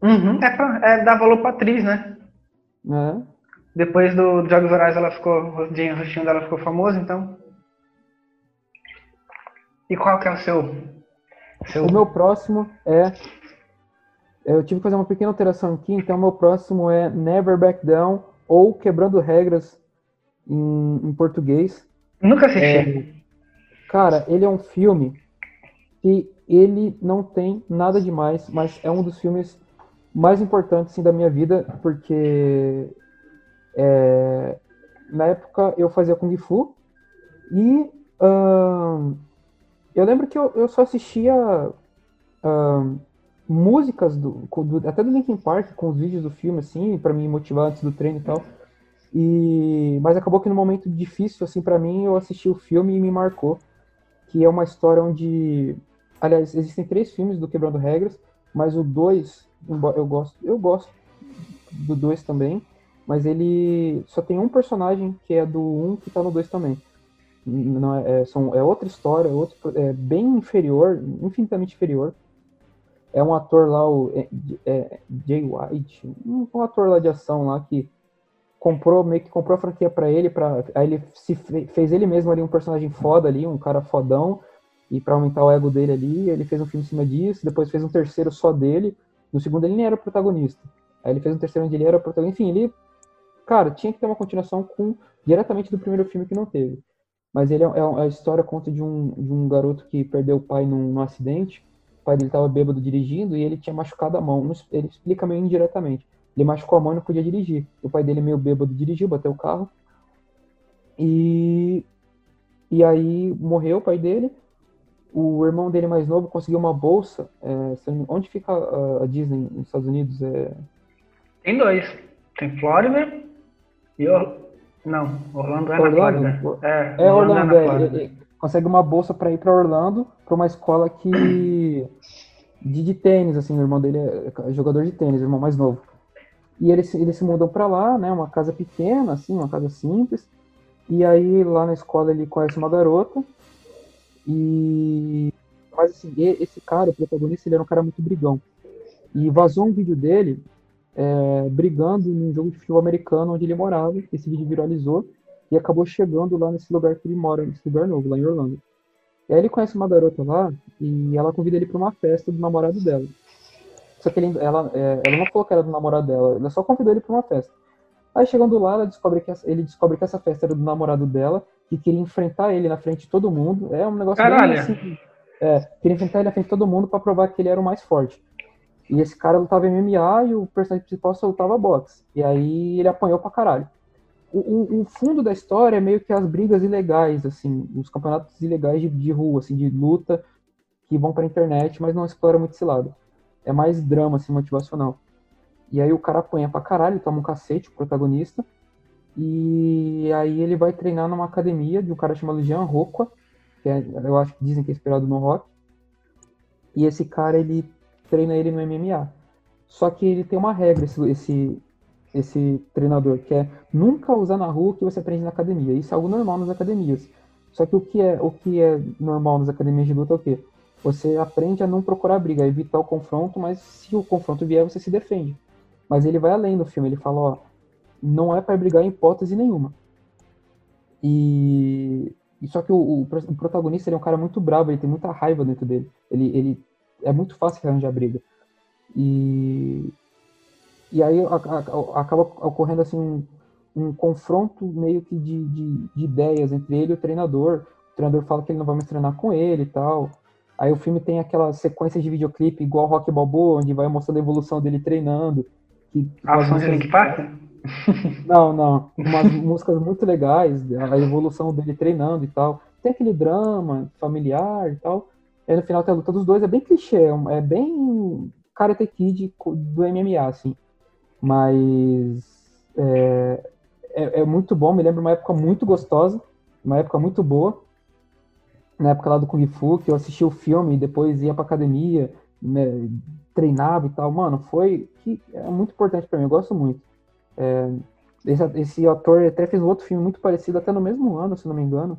Uhum. É, pra, é dar valor pra atriz, né? É. Depois do, do Jogos Vorazes ela ficou. O rostinho dela ficou famoso, então. E qual que é o seu? seu... O meu próximo é. Eu tive que fazer uma pequena alteração aqui, então o meu próximo é Never Back Down ou Quebrando Regras em, em português. Nunca assisti. É, cara, ele é um filme que ele não tem nada demais, mas é um dos filmes mais importantes assim, da minha vida, porque é, na época eu fazia Kung Fu e uh, eu lembro que eu, eu só assistia uh, músicas do, do, até do Linkin Park com os vídeos do filme assim para me motivar antes do treino e tal. E mas acabou que no momento difícil assim para mim eu assisti o filme e me marcou, que é uma história onde aliás existem três filmes do Quebrando Regras, mas o dois eu gosto eu gosto do dois também, mas ele só tem um personagem que é do um que tá no dois também não é, é, são, é outra história, outro, é bem inferior, infinitamente inferior. É um ator lá, o é, é, Jay White, um, ator lá de ação lá que comprou, meio que comprou a franquia para ele, para aí ele se fez ele mesmo ali um personagem foda ali, um cara fodão, e para aumentar o ego dele ali, ele fez um filme em cima disso, depois fez um terceiro só dele, no segundo ele nem era protagonista. Aí ele fez um terceiro onde ele era protagonista, enfim, ele, cara, tinha que ter uma continuação com diretamente do primeiro filme que não teve. Mas ele é, é, é, a história conta de um, de um garoto que perdeu o pai num, num acidente. O pai dele estava bêbado dirigindo e ele tinha machucado a mão. Ele explica meio indiretamente. Ele machucou a mão e não podia dirigir. O pai dele, meio bêbado, dirigiu, bateu o carro. E, e aí morreu o pai dele. O irmão dele mais novo conseguiu uma bolsa. É, onde fica a, Disney nos Estados Unidos? É... Tem dois. Tem Flórida e não, Orlando é Orlando? na Flórida. É, é Orlando, é, Orlando é, consegue uma bolsa para ir para Orlando, para uma escola que de, de, tênis, assim, o irmão dele é jogador de tênis, o irmão mais novo. E eles, eles se mudam para lá, né, uma casa pequena, assim, uma casa simples. E aí lá na escola ele conhece uma garota. E mas assim, esse cara, o protagonista, ele era um cara muito brigão. E vazou um vídeo dele é, brigando num jogo de futebol americano onde ele morava. Esse vídeo viralizou e acabou chegando lá nesse lugar que ele mora, nesse lugar novo, lá em Orlando. E aí ele conhece uma garota lá e ela convida ele para uma festa do namorado dela. Só que ele, ela, é, ela não falou que era do namorado dela, ela só convidou ele para uma festa. Aí chegando lá, descobre que ele descobre que essa festa era do namorado dela, que queria enfrentar ele na frente de todo mundo. É um negócio Caralho. bem assim. É, queria enfrentar ele na frente de todo mundo para provar que ele era o mais forte. E esse cara lutava MMA e o personagem principal só lutava boxe. E aí ele apanhou pra caralho. O, o, o, fundo da história é meio que as brigas ilegais, assim, os campeonatos ilegais de, de rua, assim, de luta, que vão pra internet, mas não explora muito esse lado. É mais drama, assim, motivacional. E aí o cara apanha pra caralho, toma um cacete, o protagonista. E aí ele vai treinar numa academia de um cara chamado Jean Rocco, que é, eu acho que dizem que é inspirado no rock. E esse cara, ele treina ele no MMA. Só que ele tem uma regra, esse, esse, esse treinador, que é nunca usar na rua o que você aprende na academia. Isso é algo normal nas academias. Só que o que é, o que é normal nas academias de luta é o quê? Você aprende a não procurar briga, a evitar o confronto, mas se o confronto vier, você se defende. Mas ele vai além do filme, ele fala, ó, não é para brigar em hipótese nenhuma. E, e só que o, o, o, protagonista ele é um cara muito bravo, ele tem muita raiva dentro dele. Ele, ele é muito fácil arranjar briga. E, e aí a, a, acaba ocorrendo assim um, um confronto meio que de, de, de, ideias entre ele e o treinador. O treinador fala que ele não vai mais treinar com ele e tal. Aí o filme tem aquela sequência de videoclipe igual Rock Balboa, onde vai mostrando a evolução dele treinando. Que, a músicas... de Link Park? Não, não. Umas músicas muito legais, a evolução dele treinando e tal. Tem aquele drama familiar e tal. E no final tem a luta dos dois, é bem clichê, é, é bem Karate Kid do MMA, assim. Mas é, é, é, muito bom, me lembro uma época muito gostosa, uma época muito boa. Na época lá do Kung Fu, que eu assistia o filme e depois ia pra academia, né, treinava e tal. Mano, foi que é muito importante para mim, eu gosto muito. É, esse, esse ator até fez um outro filme muito parecido, até no mesmo ano, se não me engano,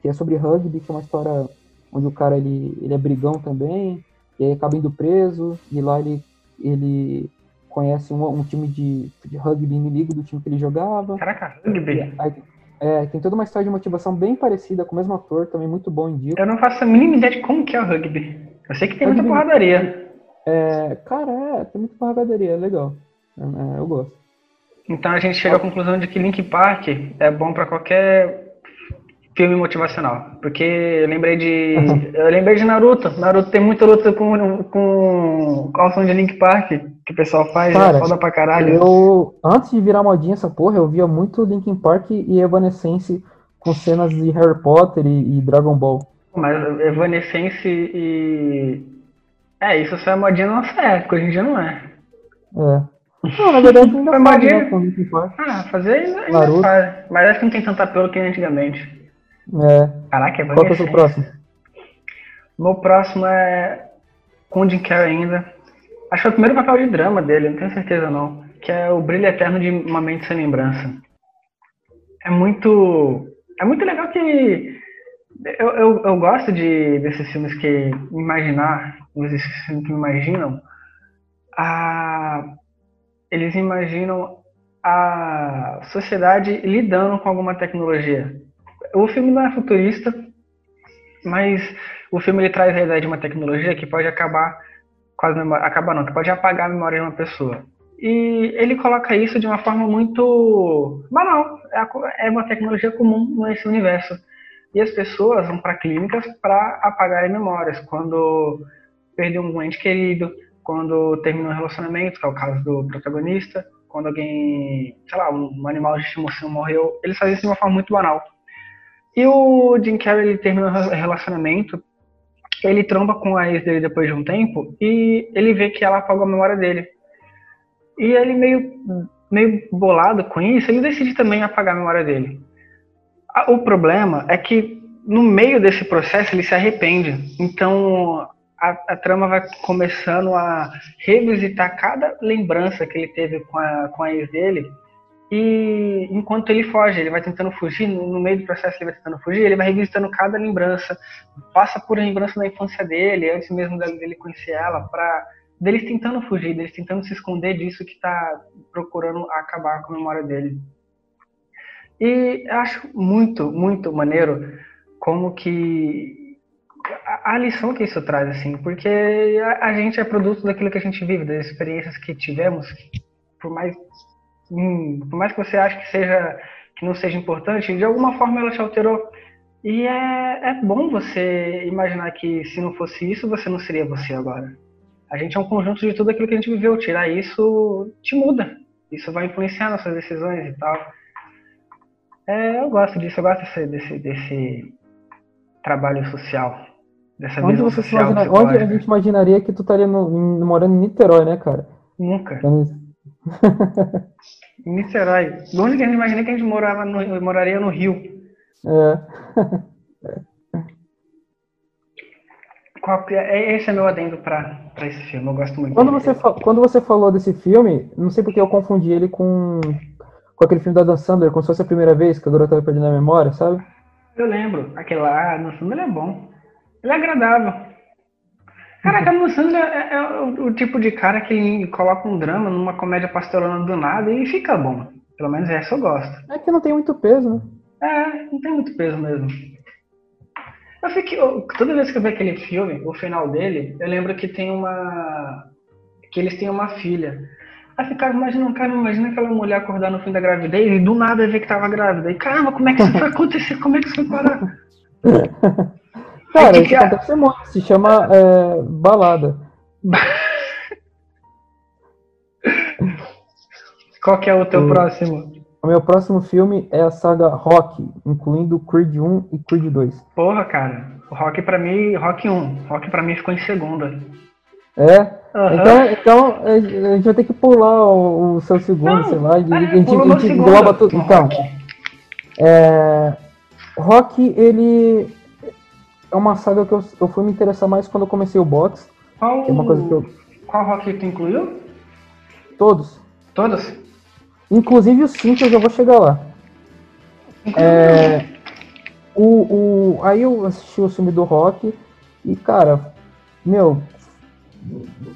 que é sobre rugby, que é uma história onde o cara ele, ele é brigão também, e aí acaba indo preso, e lá ele, ele conhece um, um time de, de rugby inimigo do time que ele jogava. Caraca, rugby? Aí, é, tem toda uma história de motivação bem parecida com o mesmo ator, também muito bom em dia. Eu não faço a mínima ideia de como que é o rugby. Eu sei que tem rugby, muita porradaria. É, cara, é, tem muita porradaria, é legal. É, é, eu gosto. Então a gente chega à conclusão de que Link Park é bom para qualquer filme motivacional. Porque eu lembrei de. eu lembrei de Naruto. Naruto tem muita luta com, com calção de Link Park que o pessoal faz, Cara, é foda pra caralho. Eu, antes de virar modinha essa porra, eu via muito Linkin Park e Evanescence com cenas de Harry Potter e, e Dragon Ball. Mas Evanescence e. É, isso só é modinha na nossa época, hoje em dia não é. É. Não, na verdade ainda faz, modinha... né, Park. Ah, fazer ainda, ainda faz. Mas acho que não tem tanta apelo que antigamente. É. Caraca, é Qual que é o seu próximo? Meu próximo é com o Jim Carrey ainda. Acho que é o primeiro papel de drama dele, não tenho certeza não. Que é o Brilho Eterno de Uma Mente Sem Lembrança. É muito. É muito legal que. Eu, eu, eu gosto de, desses filmes que imaginar, desses filmes que imaginam. A, eles imaginam a sociedade lidando com alguma tecnologia o filme não é futurista, mas o filme ele traz a ideia de uma tecnologia que pode acabar com as acabar não, que pode apagar a memória de uma pessoa. E ele coloca isso de uma forma muito banal. É, é uma tecnologia comum nesse universo. E as pessoas vão para clínicas para apagar memórias. Quando perdeu um ente querido, quando termina um relacionamento, que é o caso do protagonista, quando alguém, sei lá, um animal de estimação morreu, eles fazem isso de uma forma muito banal. E o Jim Carrey ele termina o relacionamento, ele tromba com a ex dele depois de um tempo e ele vê que ela apagou a memória dele. E ele meio meio bolado com isso, ele decide também apagar a memória dele. O problema é que no meio desse processo ele se arrepende. Então a, a, trama vai começando a revisitar cada lembrança que ele teve com a, com a ex dele e enquanto ele foge, ele vai tentando fugir, no meio do processo ele vai tentando fugir, ele vai revisitando cada lembrança, passa por lembrança da infância dele, antes mesmo dele conhecer ela, para deles tentando fugir, deles tentando se esconder disso que está procurando acabar com a memória dele. E acho muito, muito maneiro como que a, lição que isso traz, assim, porque a, gente é produto daquilo que a gente vive, das experiências que tivemos, por mais por mais que você ache que seja que não seja importante, de alguma forma ela te alterou. E é, é bom você imaginar que se não fosse isso, você não seria você agora. A gente é um conjunto de tudo aquilo que a gente viveu. Tirar isso te muda. Isso vai influenciar nossas decisões e tal. É, eu gosto disso, eu gosto desse, desse, desse trabalho social. Dessa onde você social imagina, Onde a gente imaginaria que tu estaria no, morando em Niterói, né, cara? Nunca. Em Niterói. Longe que a gente imagina que a gente morava no, moraria no Rio. É. Qual, é, é, esse é meu adendo para esse filme. Eu gosto muito quando você Quando você falou desse filme, não sei porque eu confundi ele com, com aquele filme da Dan Sandler, como se fosse a primeira vez que a garota estava perdendo a memória, sabe? Eu lembro. Aquele lá, Dan Sandler é bom. Ele é agradável. Caraca, Adam Sandler é, é o, o, tipo de cara que coloca um drama numa comédia pastelona do nada e fica bom. Pelo menos essa eu gosto. É que não tem muito peso, né? É, não tem muito peso mesmo. Eu fiquei, toda vez que eu vejo aquele filme, o final dele, eu lembro que tem uma. que eles têm uma filha. Aí ficava imaginando, cara, imagina aquela mulher acordar no fim da gravidez e do nada ver que tava grávida. E caramba, como é que isso foi acontecer? Como é que isso foi parar? Cara, isso acontece muito. Se chama é, balada. Qual que é o teu o, próximo? O meu próximo filme é a saga Rock, incluindo Creed 1 e Creed 2. Porra, cara. Rock pra mim, Rock 1. Rock pra mim ficou em segunda. É? Uhum. Então, então a gente vai ter que pular o, o seu segundo, Não, sei lá. É, a gente, a gente engloba tudo. Então, é, Rock, ele é uma saga que eu, eu fui me interessar mais quando eu comecei o box. Qual, é uma coisa que eu... Qual rock tu incluiu? Todos. Todos? Inclusive o 5 eu já vou chegar lá. É, o, o, aí eu assisti o filme do Rock e, cara, meu,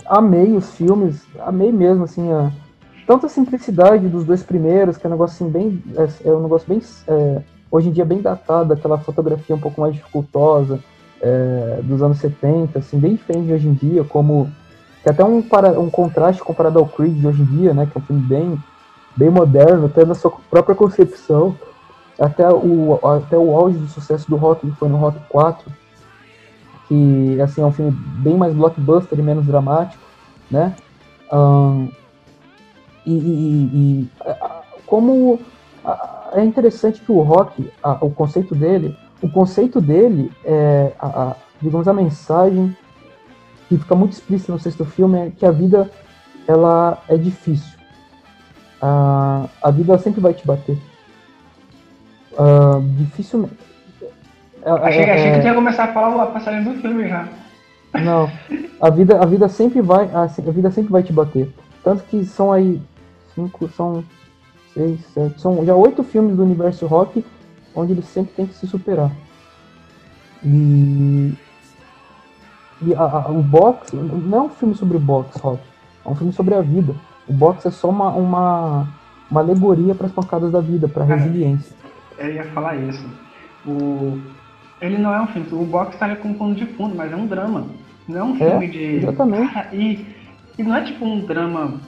amei os filmes, amei mesmo, assim, a, tanto a simplicidade dos dois primeiros, que é um negócio assim, bem. É, é um negócio bem. É, hoje em dia bem datado, aquela fotografia um pouco mais dificultosa é, dos anos 70, assim, bem diferente de hoje em dia, como. Que até um, para, um contraste comparado ao Creed de hoje em dia, né? Que é um filme bem, bem moderno, até na sua própria concepção. Até o, até o auge do sucesso do Rock foi no Rock 4, que assim, é um filme bem mais blockbuster e menos dramático, né? Um, e, e, e, como é interessante que o rock, a, o conceito dele, o conceito dele é, a, a, digamos, a mensagem que fica muito explícita no sexto filme é que a vida ela é difícil. A, a vida sempre vai te bater. Uh, difícil. É, achei, é, achei que tinha começar a falar a passagem do filme já. Não, a vida, a vida sempre vai, a, a vida sempre vai te bater. Tanto que são aí cinco, são seis, sete, são já oito filmes do universo rock onde ele sempre tem que se superar. E, e a, a, o box não é um filme sobre box rock, é um filme sobre a vida. O box é só uma, uma, uma alegoria para as pancadas da vida, para a resiliência. Eu ia falar isso. O, ele não é um filme, o box está com um pano de fundo, mas é um drama. Não é um é, filme de. Exatamente. E, e não é tipo um drama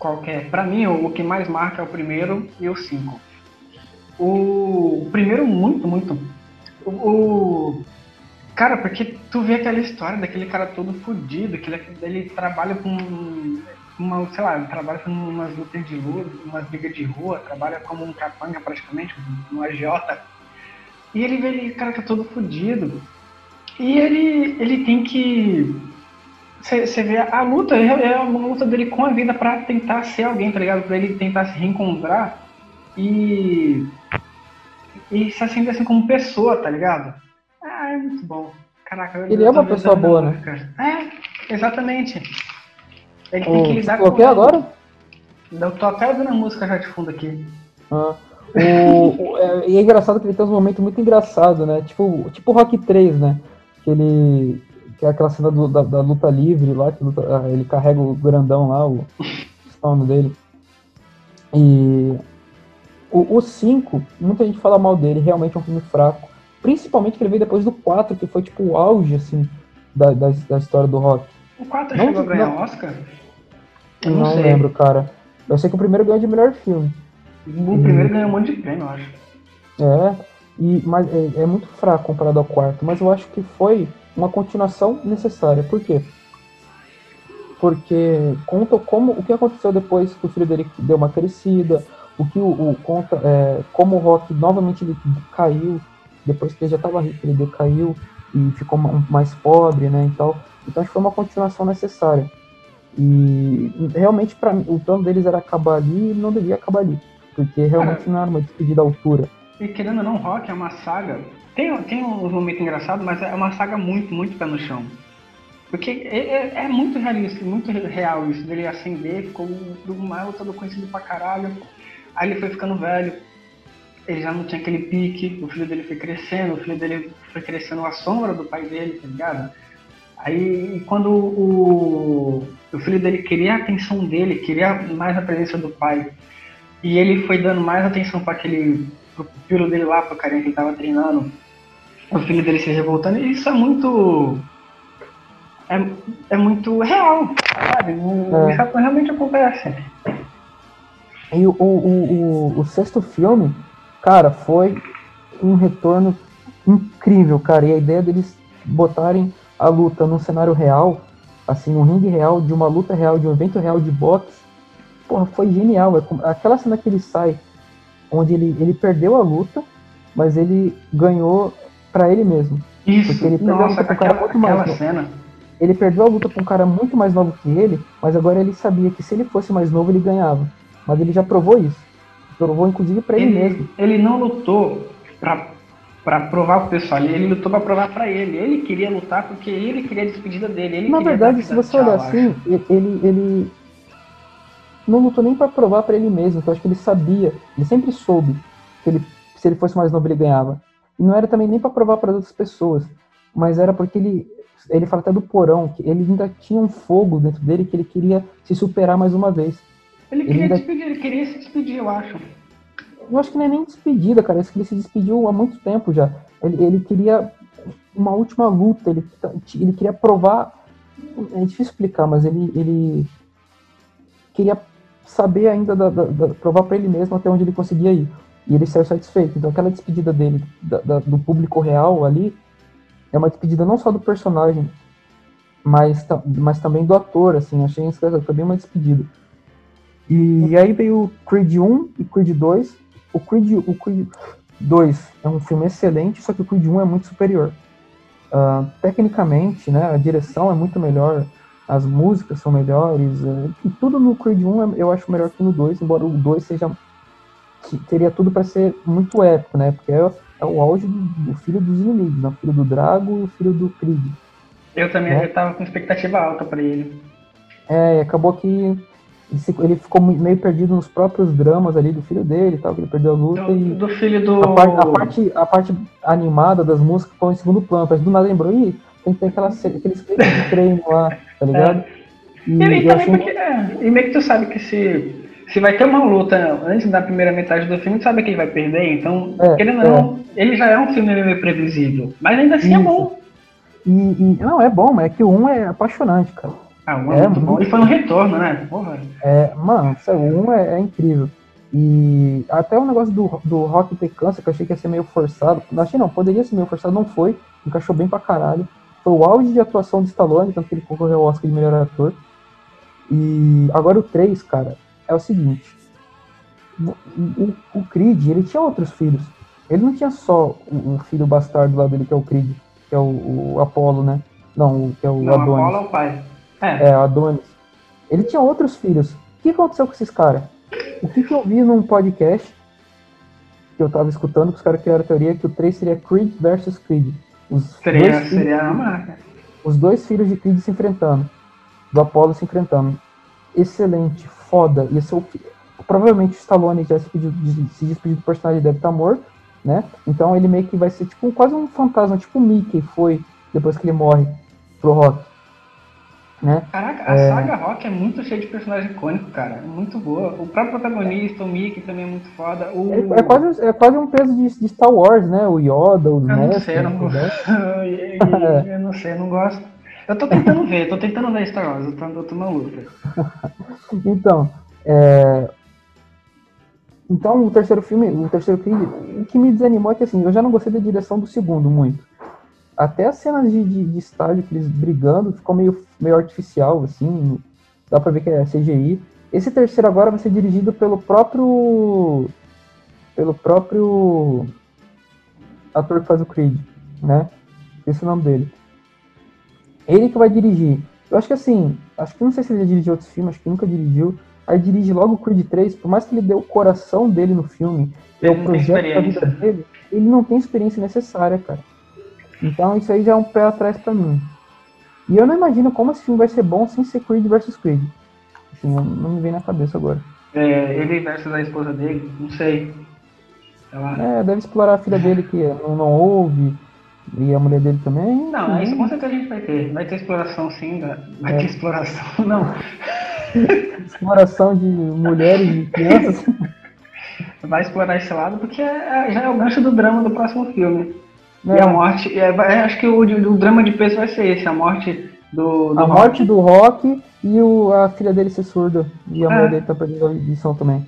qualquer. Para mim, o, que mais marca é o primeiro e o cinco. O, primeiro, muito, muito. O, o, cara, porque tu vê aquela história daquele cara todo fodido, que ele, ele trabalha com uma, sei lá, trabalha com umas lutas de lua, umas brigas de rua, trabalha como um capanga praticamente, um agiota. E ele vê ele, cara, que é todo fodido. E ele, ele tem que você vê a, luta, é, é uma luta dele com a vida para tentar ser alguém, tá ligado? Pra ele tentar se reencontrar e. E se acender assim como pessoa, tá ligado? Ah, é muito bom. Caraca, ele é uma pessoa boa, né? É, exatamente. Ele tem que lidar com. agora? Eu tô até ouvindo a música já de fundo aqui. Ah. O, o, é, e é engraçado que ele tem uns momentos muito engraçados, né? Tipo, tipo Rock 3, né? Que ele que é aquela cena do, da, da, luta livre lá, que luta, ah, ele carrega o grandão lá, o spawn dele. E o 5, muita gente fala mal dele, realmente é um filme fraco. Principalmente que ele veio depois do 4, que foi tipo o auge, assim, da, da, da história do rock. O 4 não, chegou a ganhar não, Oscar? Eu não, não lembro, cara. Eu sei que o primeiro ganhou de melhor filme. O primeiro ganhou um monte de prêmio, eu acho. É, e, mas é, é muito fraco comparado ao quarto, mas eu acho que foi uma continuação necessária. Por quê? Porque conta como o que aconteceu depois que o filho dele deu uma crescida, o que o, o conta é, como o Rock novamente ele caiu depois que ele já estava rico, ele decaiu e ficou mais pobre, né, e tal. Então acho que foi uma continuação necessária. E realmente para mim o plano deles era acabar ali e não devia acabar ali, porque realmente não era uma despedida à altura. E querendo ou não, Rock é uma saga tem, tem uns momentos engraçados, mas é uma saga muito, muito pé no chão. Porque é, é, é muito realista, muito real isso dele acender, ficou do mal todo conhecido pra caralho. Aí ele foi ficando velho, ele já não tinha aquele pique, o filho dele foi crescendo, o filho dele foi crescendo a sombra do pai dele, tá ligado? Aí quando o, o filho dele queria a atenção dele, queria mais a presença do pai, e ele foi dando mais atenção para aquele pro filho dele lá, pro carinha que ele tava treinando, o filho dele se revoltando, e isso é muito. É, é muito real, sabe? É. Isso realmente acontece. E o, o, o, o sexto filme, cara, foi um retorno incrível, cara. E a ideia deles botarem a luta num cenário real, assim, num ringue real, de uma luta real, de um evento real de boxe, porra, foi genial. É aquela cena que ele sai onde ele, ele perdeu a luta, mas ele ganhou para ele mesmo. Isso, porque ele perdeu Nossa, a luta pra um cara muito mais novo. Cena. Ele perdeu a luta pra um cara muito mais novo que ele, mas agora ele sabia que se ele fosse mais novo, ele ganhava. Mas ele já provou isso. Provou, inclusive, pra ele, ele mesmo. Ele não lutou pra, pra provar pro pessoal, ele lutou pra provar pra ele. Ele queria lutar porque ele queria a despedida dele. Ele Na verdade, se você olhar assim, ele, ele, não lutou nem para provar para ele mesmo, então acho que ele sabia, ele sempre soube que ele, se ele fosse mais novo ele ganhava. E não era também nem para provar para outras pessoas, mas era porque ele, ele fala até do porão, que ele ainda tinha um fogo dentro dele que ele queria se superar mais uma vez. Ele queria, ele ainda... despedir, ele queria se despedir, eu acho. Eu acho que não é nem despedida, cara, acho que ele se despediu há muito tempo já. Ele, ele queria uma última luta, ele, ele queria provar. É difícil explicar, mas ele, ele queria saber ainda, da, da, da, provar para ele mesmo até onde ele conseguia ir. E ele saiu satisfeito. Então aquela despedida dele, do público real ali, é uma despedida não só do personagem, mas, mas também do ator, assim, achei isso foi bem uma despedida. E aí veio o Creed 1 e Creed 2. O Creed, o Creed 2 é um filme excelente, só que o Creed 1 é muito superior. Uh, tecnicamente, né, a direção é muito melhor, as músicas são melhores, uh, e tudo no Creed 1 eu acho melhor que no 2, embora o 2 seja teria tudo para ser muito épico, né? Porque é, é o auge do, do, filho dos inimigos, né? o filho do Drago e o filho do Creed. Eu também né? eu tava com expectativa alta para ele. É, acabou que ele ficou meio perdido nos próprios dramas ali do filho dele tal, que ele perdeu a luta do, e. Do filho do. A parte, a parte, a parte animada das músicas ficou em segundo plano, mas do nada lembrou, ih, tem que ter aquela, aqueles clipes de treino lá, tá ligado? É. E, e, e, também porque, é, e meio que tu sabe que se, se vai ter uma luta antes da primeira metade do filme, tu sabe que ele vai perder, então, é, ele não, é. ele já é um filme meio previsível. Mas ainda assim é Isso. é bom. E, não, é bom, mas é que o 1 é apaixonante, cara. Ah, um é, é muito bom. E foi um retorno, né? Porra. É, mano, o um é, é, incrível. E até o negócio do, do Rock ter câncer, que eu achei que ia ser meio forçado. Não achei não, poderia ser meio forçado, não foi. Encaixou bem pra caralho. Foi o auge de atuação do Stallone, tanto que ele concorreu ao Oscar de melhor ator. E agora o 3, cara, é o seguinte. O, o, Creed, ele tinha outros filhos. Ele não tinha só o, o, filho bastardo lá dele, que é o Creed, que é o, o Apollo, né? Não, o, que é o não, Adonis. Apollo é o pai. É. é, Adonis. Ele tinha outros filhos. O que aconteceu com esses caras? O que, que eu vi num podcast que eu tava escutando, que os caras criaram a teoria que o 3 seria Creed versus Creed. Os seria, dois seria a marca. Os dois filhos de Creed se enfrentando. Do Apollo se enfrentando. Excelente, foda. Ia ser o... Provavelmente o Stallone já se, pediu, se despediu do personagem, deve estar tá morto, né? Então ele meio que vai ser tipo quase um fantasma, tipo o Mickey foi depois que ele morre pro Rock. Né? Caraca, a é... saga Rock é muito cheia de personagens icônicos, cara. É muito boa. O próprio protagonista, o Mickey, também é muito foda. O... É, é, quase, é quase um peso de, de Star Wars, né? O Yoda, os Eu não sei, eu não gosto. eu, não sei, eu não gosto. Eu tô tentando ver, tô tentando ver Star Wars, eu tô, eu tô na luta. então, é... Então, o terceiro filme, o terceiro filme, o que me desanimou é que assim, eu já não gostei da direção do segundo muito até as cenas de, de, de, estádio que eles brigando ficou meio, meio artificial, assim, dá pra ver que é CGI. Esse terceiro agora vai ser dirigido pelo próprio. pelo próprio ator que faz o Creed, né? Esse é o nome dele. Ele que vai dirigir. Eu acho que assim, acho que não sei se ele já dirigiu outros filmes, acho que nunca dirigiu. Aí dirige logo o Creed 3, por mais que ele dê o coração dele no filme, é o projeto da vida dele, ele não tem experiência necessária, cara. Então isso aí já é um pé atrás para mim. E eu não imagino como esse filme vai ser bom sem ser Creed versus Creed. Assim, não me vem na cabeça agora. É, ele versus a esposa dele, não sei. Ela... É, deve explorar a filha dele que não, não ouve. E a mulher dele também. Não, isso com certeza a gente vai ter. Vai ter exploração sim, vai é. ter exploração, não. exploração de mulheres e crianças. Vai explorar esse lado porque é, é, já é o gancho do drama do próximo filme. É. E a morte, é, acho que o, o, drama de peso vai ser esse, a morte do, do A rock. morte do Rock e o, a filha dele ser surda. E a é. mulher dele tá perdendo a audição também.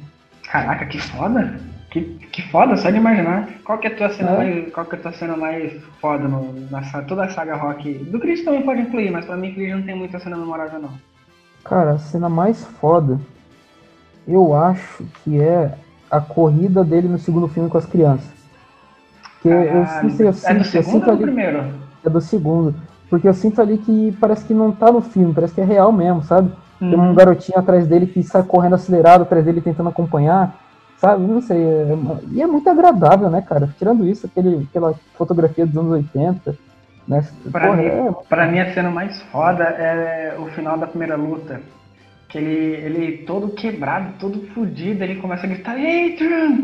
Caraca, que foda! Que, que foda, só de imaginar. Qual que é a tua cena, é. mais, qual que é a tua cena mais foda no, na toda a saga rock? Do Chris também pode incluir, mas pra mim Chris não tem muita cena memorável não. Cara, a cena mais foda, eu acho que é a corrida dele no segundo filme com as crianças. Porque eu, eu, sinto, eu, sinto, é do segundo eu sinto ali, primeiro? É do segundo. Porque eu sinto ali que parece que não tá no filme, parece que é real mesmo, sabe? Uhum. Tem um uhum. garotinho atrás dele que sai correndo acelerado atrás dele tentando acompanhar, sabe? Não sei. É, e é muito agradável, né, cara? Tirando isso, aquele, aquela fotografia dos anos 80. Né? Pra, Porra, mim, é... pra mim, a cena mais foda é o final da primeira luta Que ele, ele todo quebrado, todo fodido, ele começa a gritar, Adrian!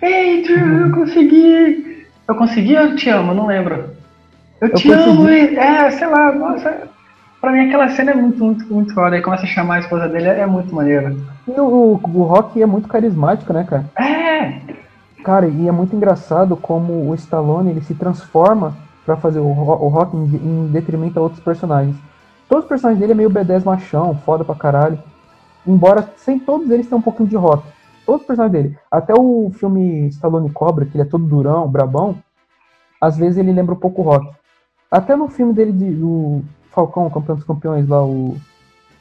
Adrian, eu consegui! Eu consegui ou eu te amo? Não lembro. Eu, eu te consegui. amo! É, sei lá, nossa. Pra mim aquela cena é muito, muito, muito foda. Aí começa a chamar a esposa dele, é muito maneiro. E o, o Rock é muito carismático, né, cara? É! Cara, e é muito engraçado como o Stallone ele se transforma para fazer o, o Rock em, em detrimento a outros personagens. Todos os personagens dele é meio B10 machão, foda pra caralho. Embora sem todos eles tenham um pouquinho de rock. Todos os personagens dele. Até o filme Stallone Cobra, que ele é todo durão, brabão, às vezes ele lembra um pouco o rock. Até no filme dele de, do Falcão, o Campeão dos Campeões, lá, o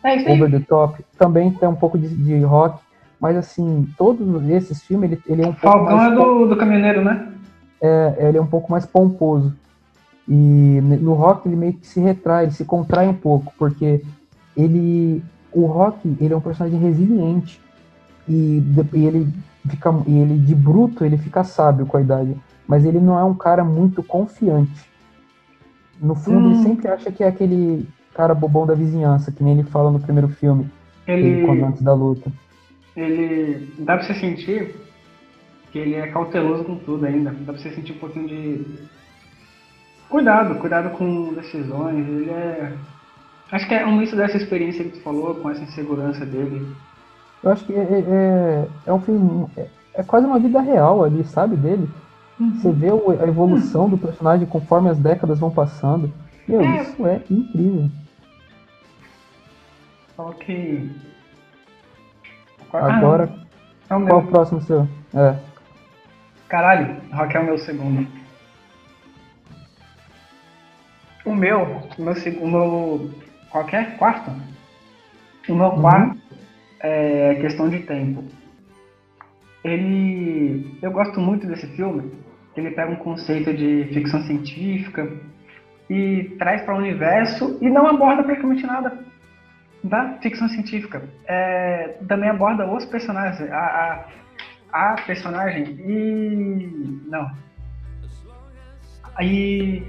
é, Over the Top, também tem um pouco de, de, rock. Mas assim, todos esses filmes, ele, ele é um Falcão pouco mais. Falcão é do, do caminhoneiro, né? É, ele é um pouco mais pomposo. E no rock ele meio que se retrai, ele se contrai um pouco, porque ele o Rock, ele é um personagem resiliente e, e ele fica e ele de bruto, ele fica sábio com a idade, mas ele não é um cara muito confiante. No fundo, hum. ele sempre acha que é aquele cara bobão da vizinhança, que nem ele fala no primeiro filme, ele, quando antes da luta. Ele dá pra você sentir que ele é cauteloso com tudo ainda. Dá pra você sentir um pouquinho de cuidado, cuidado com decisões. Ele é Acho que é um misto dessa experiência que tu falou, com essa insegurança dele. Eu acho que é, é, é, é um filme. É, é, quase uma vida real ali, sabe, dele. Uhum. Você vê a evolução uhum. do personagem conforme as décadas vão passando. Meu, é. isso é incrível. Ok. Agora, ah, é o qual o próximo seu? É. Caralho, Rock é o meu segundo. O meu, o meu, o meu qualquer quarto. O meu uhum. É questão de tempo. Ele. Eu gosto muito desse filme. Ele pega um conceito de ficção científica e traz para o universo e não aborda praticamente nada da ficção científica. É, também aborda os personagens, a, a, a personagem e. Não. E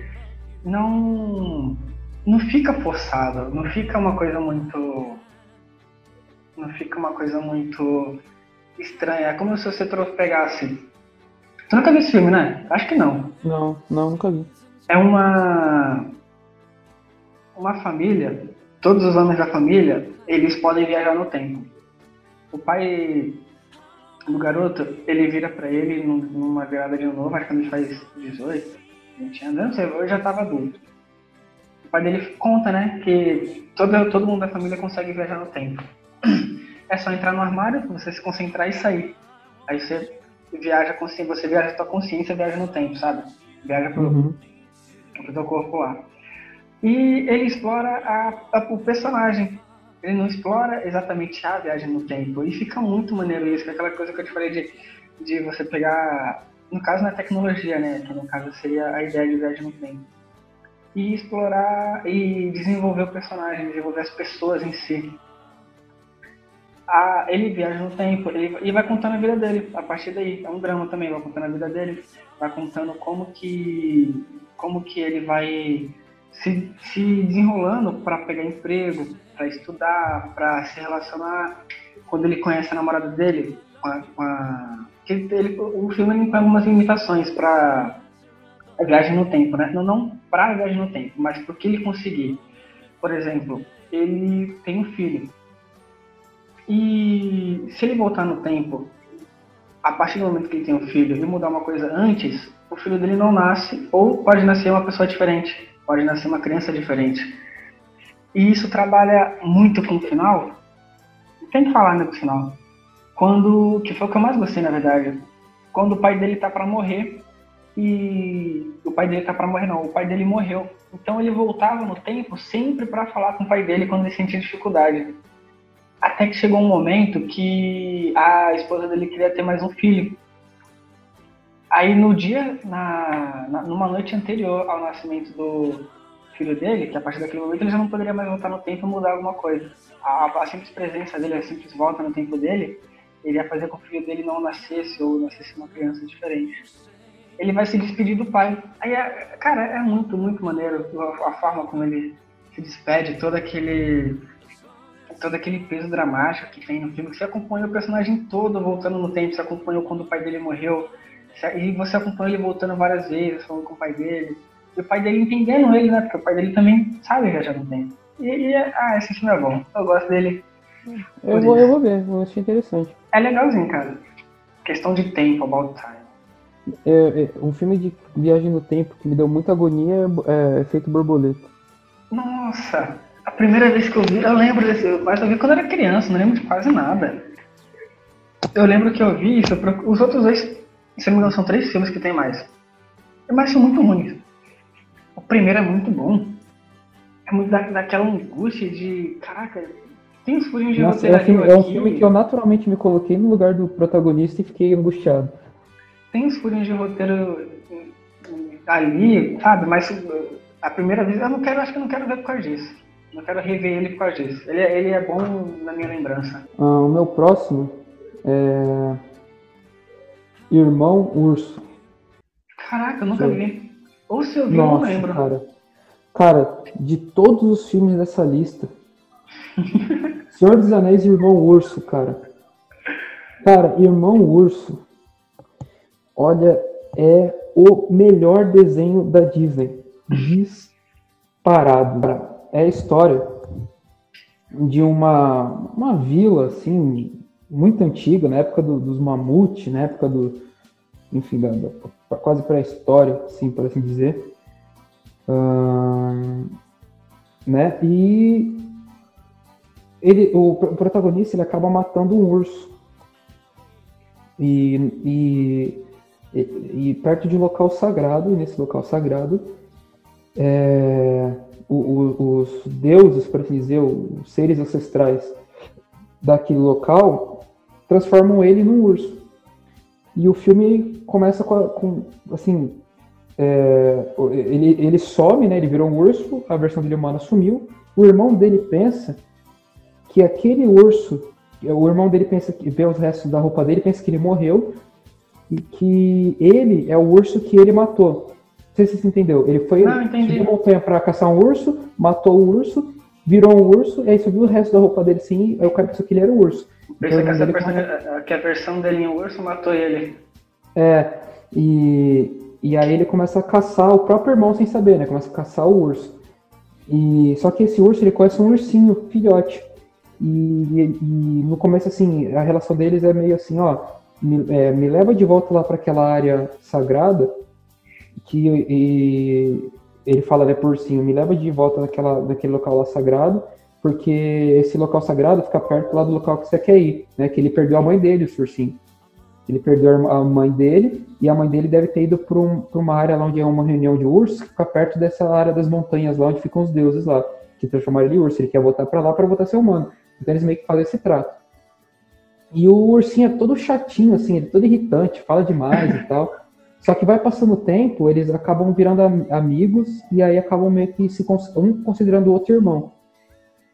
não não fica forçado, não fica uma coisa muito. Não fica uma coisa muito estranha. É como se você pegasse. Tu nunca viu esse filme, né? Acho que não. Não, não, nunca vi. É uma. Uma família, todos os homens da família, eles podem viajar no tempo. O pai do garoto, ele vira para ele numa virada de novo, acho que ele faz 18, 20 anos, não sei, eu já tava adulto o pai dele conta, né, que todo, todo mundo da família consegue viajar no tempo. É só entrar no armário, você se concentrar e sair. Aí você viaja com você viaja a tua consciência, viaja no tempo, sabe? Viaja pro, uhum. pro teu corpo lá. E ele explora a, a, o personagem. Ele não explora exatamente a viagem no tempo. E fica muito maneiro isso, é aquela coisa que eu te falei de, de você pegar. No caso, na tecnologia, né? Que no caso seria a ideia de viagem no tempo e explorar e desenvolver o personagem, desenvolver as pessoas em si. Ah, ele viaja no tempo ele, e vai contando a vida dele a partir daí. É um drama também, vai contando a vida dele, vai contando como que como que ele vai se, se desenrolando para pegar emprego, para estudar, para se relacionar. Quando ele conhece a namorada dele, com a, com a ele, o filme tem algumas limitações para a viagem no tempo, né? Não, não para a viagem no tempo, mas porque ele conseguir. Por exemplo, ele tem um filho. E se ele voltar no tempo, a partir do momento que ele tem um filho e mudar uma coisa antes, o filho dele não nasce, ou pode nascer uma pessoa diferente, pode nascer uma criança diferente. E isso trabalha muito com o final. Tem que falar né, do final. Quando, que foi o que eu mais gostei, na verdade. Quando o pai dele tá para morrer e o pai dele tá para morrer não, o pai dele morreu. Então ele voltava no tempo sempre para falar com o pai dele quando ele sentia dificuldade. Até que chegou um momento que a esposa dele queria ter mais um filho. Aí no dia, na, na, numa noite anterior ao nascimento do filho dele, que a partir daquele momento ele já não poderia mais voltar no tempo e mudar alguma coisa. A, a simples presença dele, a simples volta no tempo dele, ele ia fazer com que o filho dele não nascesse ou nascesse uma criança diferente ele vai se despedir do pai. Aí, é, cara, é muito, muito maneiro a, a, forma como ele se despede, todo aquele todo aquele peso dramático que tem no filme. Você acompanha o personagem todo voltando no tempo, você acompanhou quando o pai dele morreu, e você acompanha ele voltando várias vezes, falando com o pai dele. E o pai dele entendendo ele, né? Porque o pai dele também sabe viajar no tempo. E, e ah, esse filme é bom. Eu gosto dele. Eu vou, eu vou ver, eu achei interessante. É legalzinho, cara. Questão de tempo, about time. É, é, um filme de viagem no tempo que me deu muita agonia é Efeito Borboleta. Nossa! A primeira vez que eu vi, eu lembro desse. Mas eu vi quando eu era criança, não lembro de quase nada. Eu lembro que eu vi isso. Os outros dois, se não me engano, são três filmes que tem mais. Mas são muito ruins. O primeiro é muito bom. É muito da, daquela angústia de. Caraca, tem uns furinhos de Nossa, é, um filme, é um filme que eu naturalmente me coloquei no lugar do protagonista e fiquei angustiado. Tem uns furinhos de roteiro ali, sabe? Mas a primeira vez eu não quero, acho que eu não quero ver por causa disso. Não quero rever ele por causa disso. Ele, é, ele é bom na minha lembrança. Ah, o meu próximo é. Irmão Urso. Caraca, eu nunca Sim. vi. Ou se eu vi, Nossa, eu não lembro. Cara. cara, de todos os filmes dessa lista, Senhor dos Anéis e Irmão Urso, cara. Cara, Irmão Urso, olha, é o melhor desenho da Disney. Disparado. É a história de uma, uma vila, assim, muito antiga, na época do, dos mamutes, na época do, enfim, da, da quase pré-história, assim, por assim dizer. né? E ele, o, o, protagonista ele acaba matando um urso. E, e, e, e perto de um local sagrado, e nesse local sagrado, é, os deuses, por assim dizer, os seres ancestrais daquele local, transformam ele num urso. E o filme começa com, com assim, é, ele, ele some, né? Ele virou um urso, a versão dele humana sumiu. O irmão dele pensa que aquele urso, o irmão dele pensa que vê os restos da roupa dele, pensa que ele morreu e que ele é o urso que ele matou. Sei se você entendeu. Ele foi Não, subiu montanha para caçar um urso, matou o urso, virou um urso, e aí subiu o resto da roupa dele sim, aí o cara pensou que ele era o urso. Pensa então, que, essa que a versão dele em urso matou ele. É, e, e aí ele começa a caçar o próprio irmão sem saber, né? Começa a caçar o urso. E, só que esse urso ele conhece um ursinho, filhote. E, e, no começo, assim, a relação deles é meio assim, ó, me, é, me leva de volta lá para aquela área sagrada, que e, ele fala, né, por ursinho, me leva de volta naquela, naquele local lá sagrado, porque esse local sagrado fica perto lá do local que você quer ir, né, que ele perdeu a mãe dele, o ursinho. Ele perdeu a mãe dele, e a mãe dele deve ter ido para um, uma área lá onde é uma reunião de ursos, que fica perto dessa área das montanhas lá, onde ficam os deuses lá, que transformaram ele em urso. Ele quer voltar para lá para voltar a ser humano. Então eles meio que fazem esse trato. E o ursinho é todo chatinho, assim, ele é todo irritante, fala demais e tal. Só que vai passando o tempo, eles acabam virando amigos e aí acabam meio que se um considerando o outro irmão.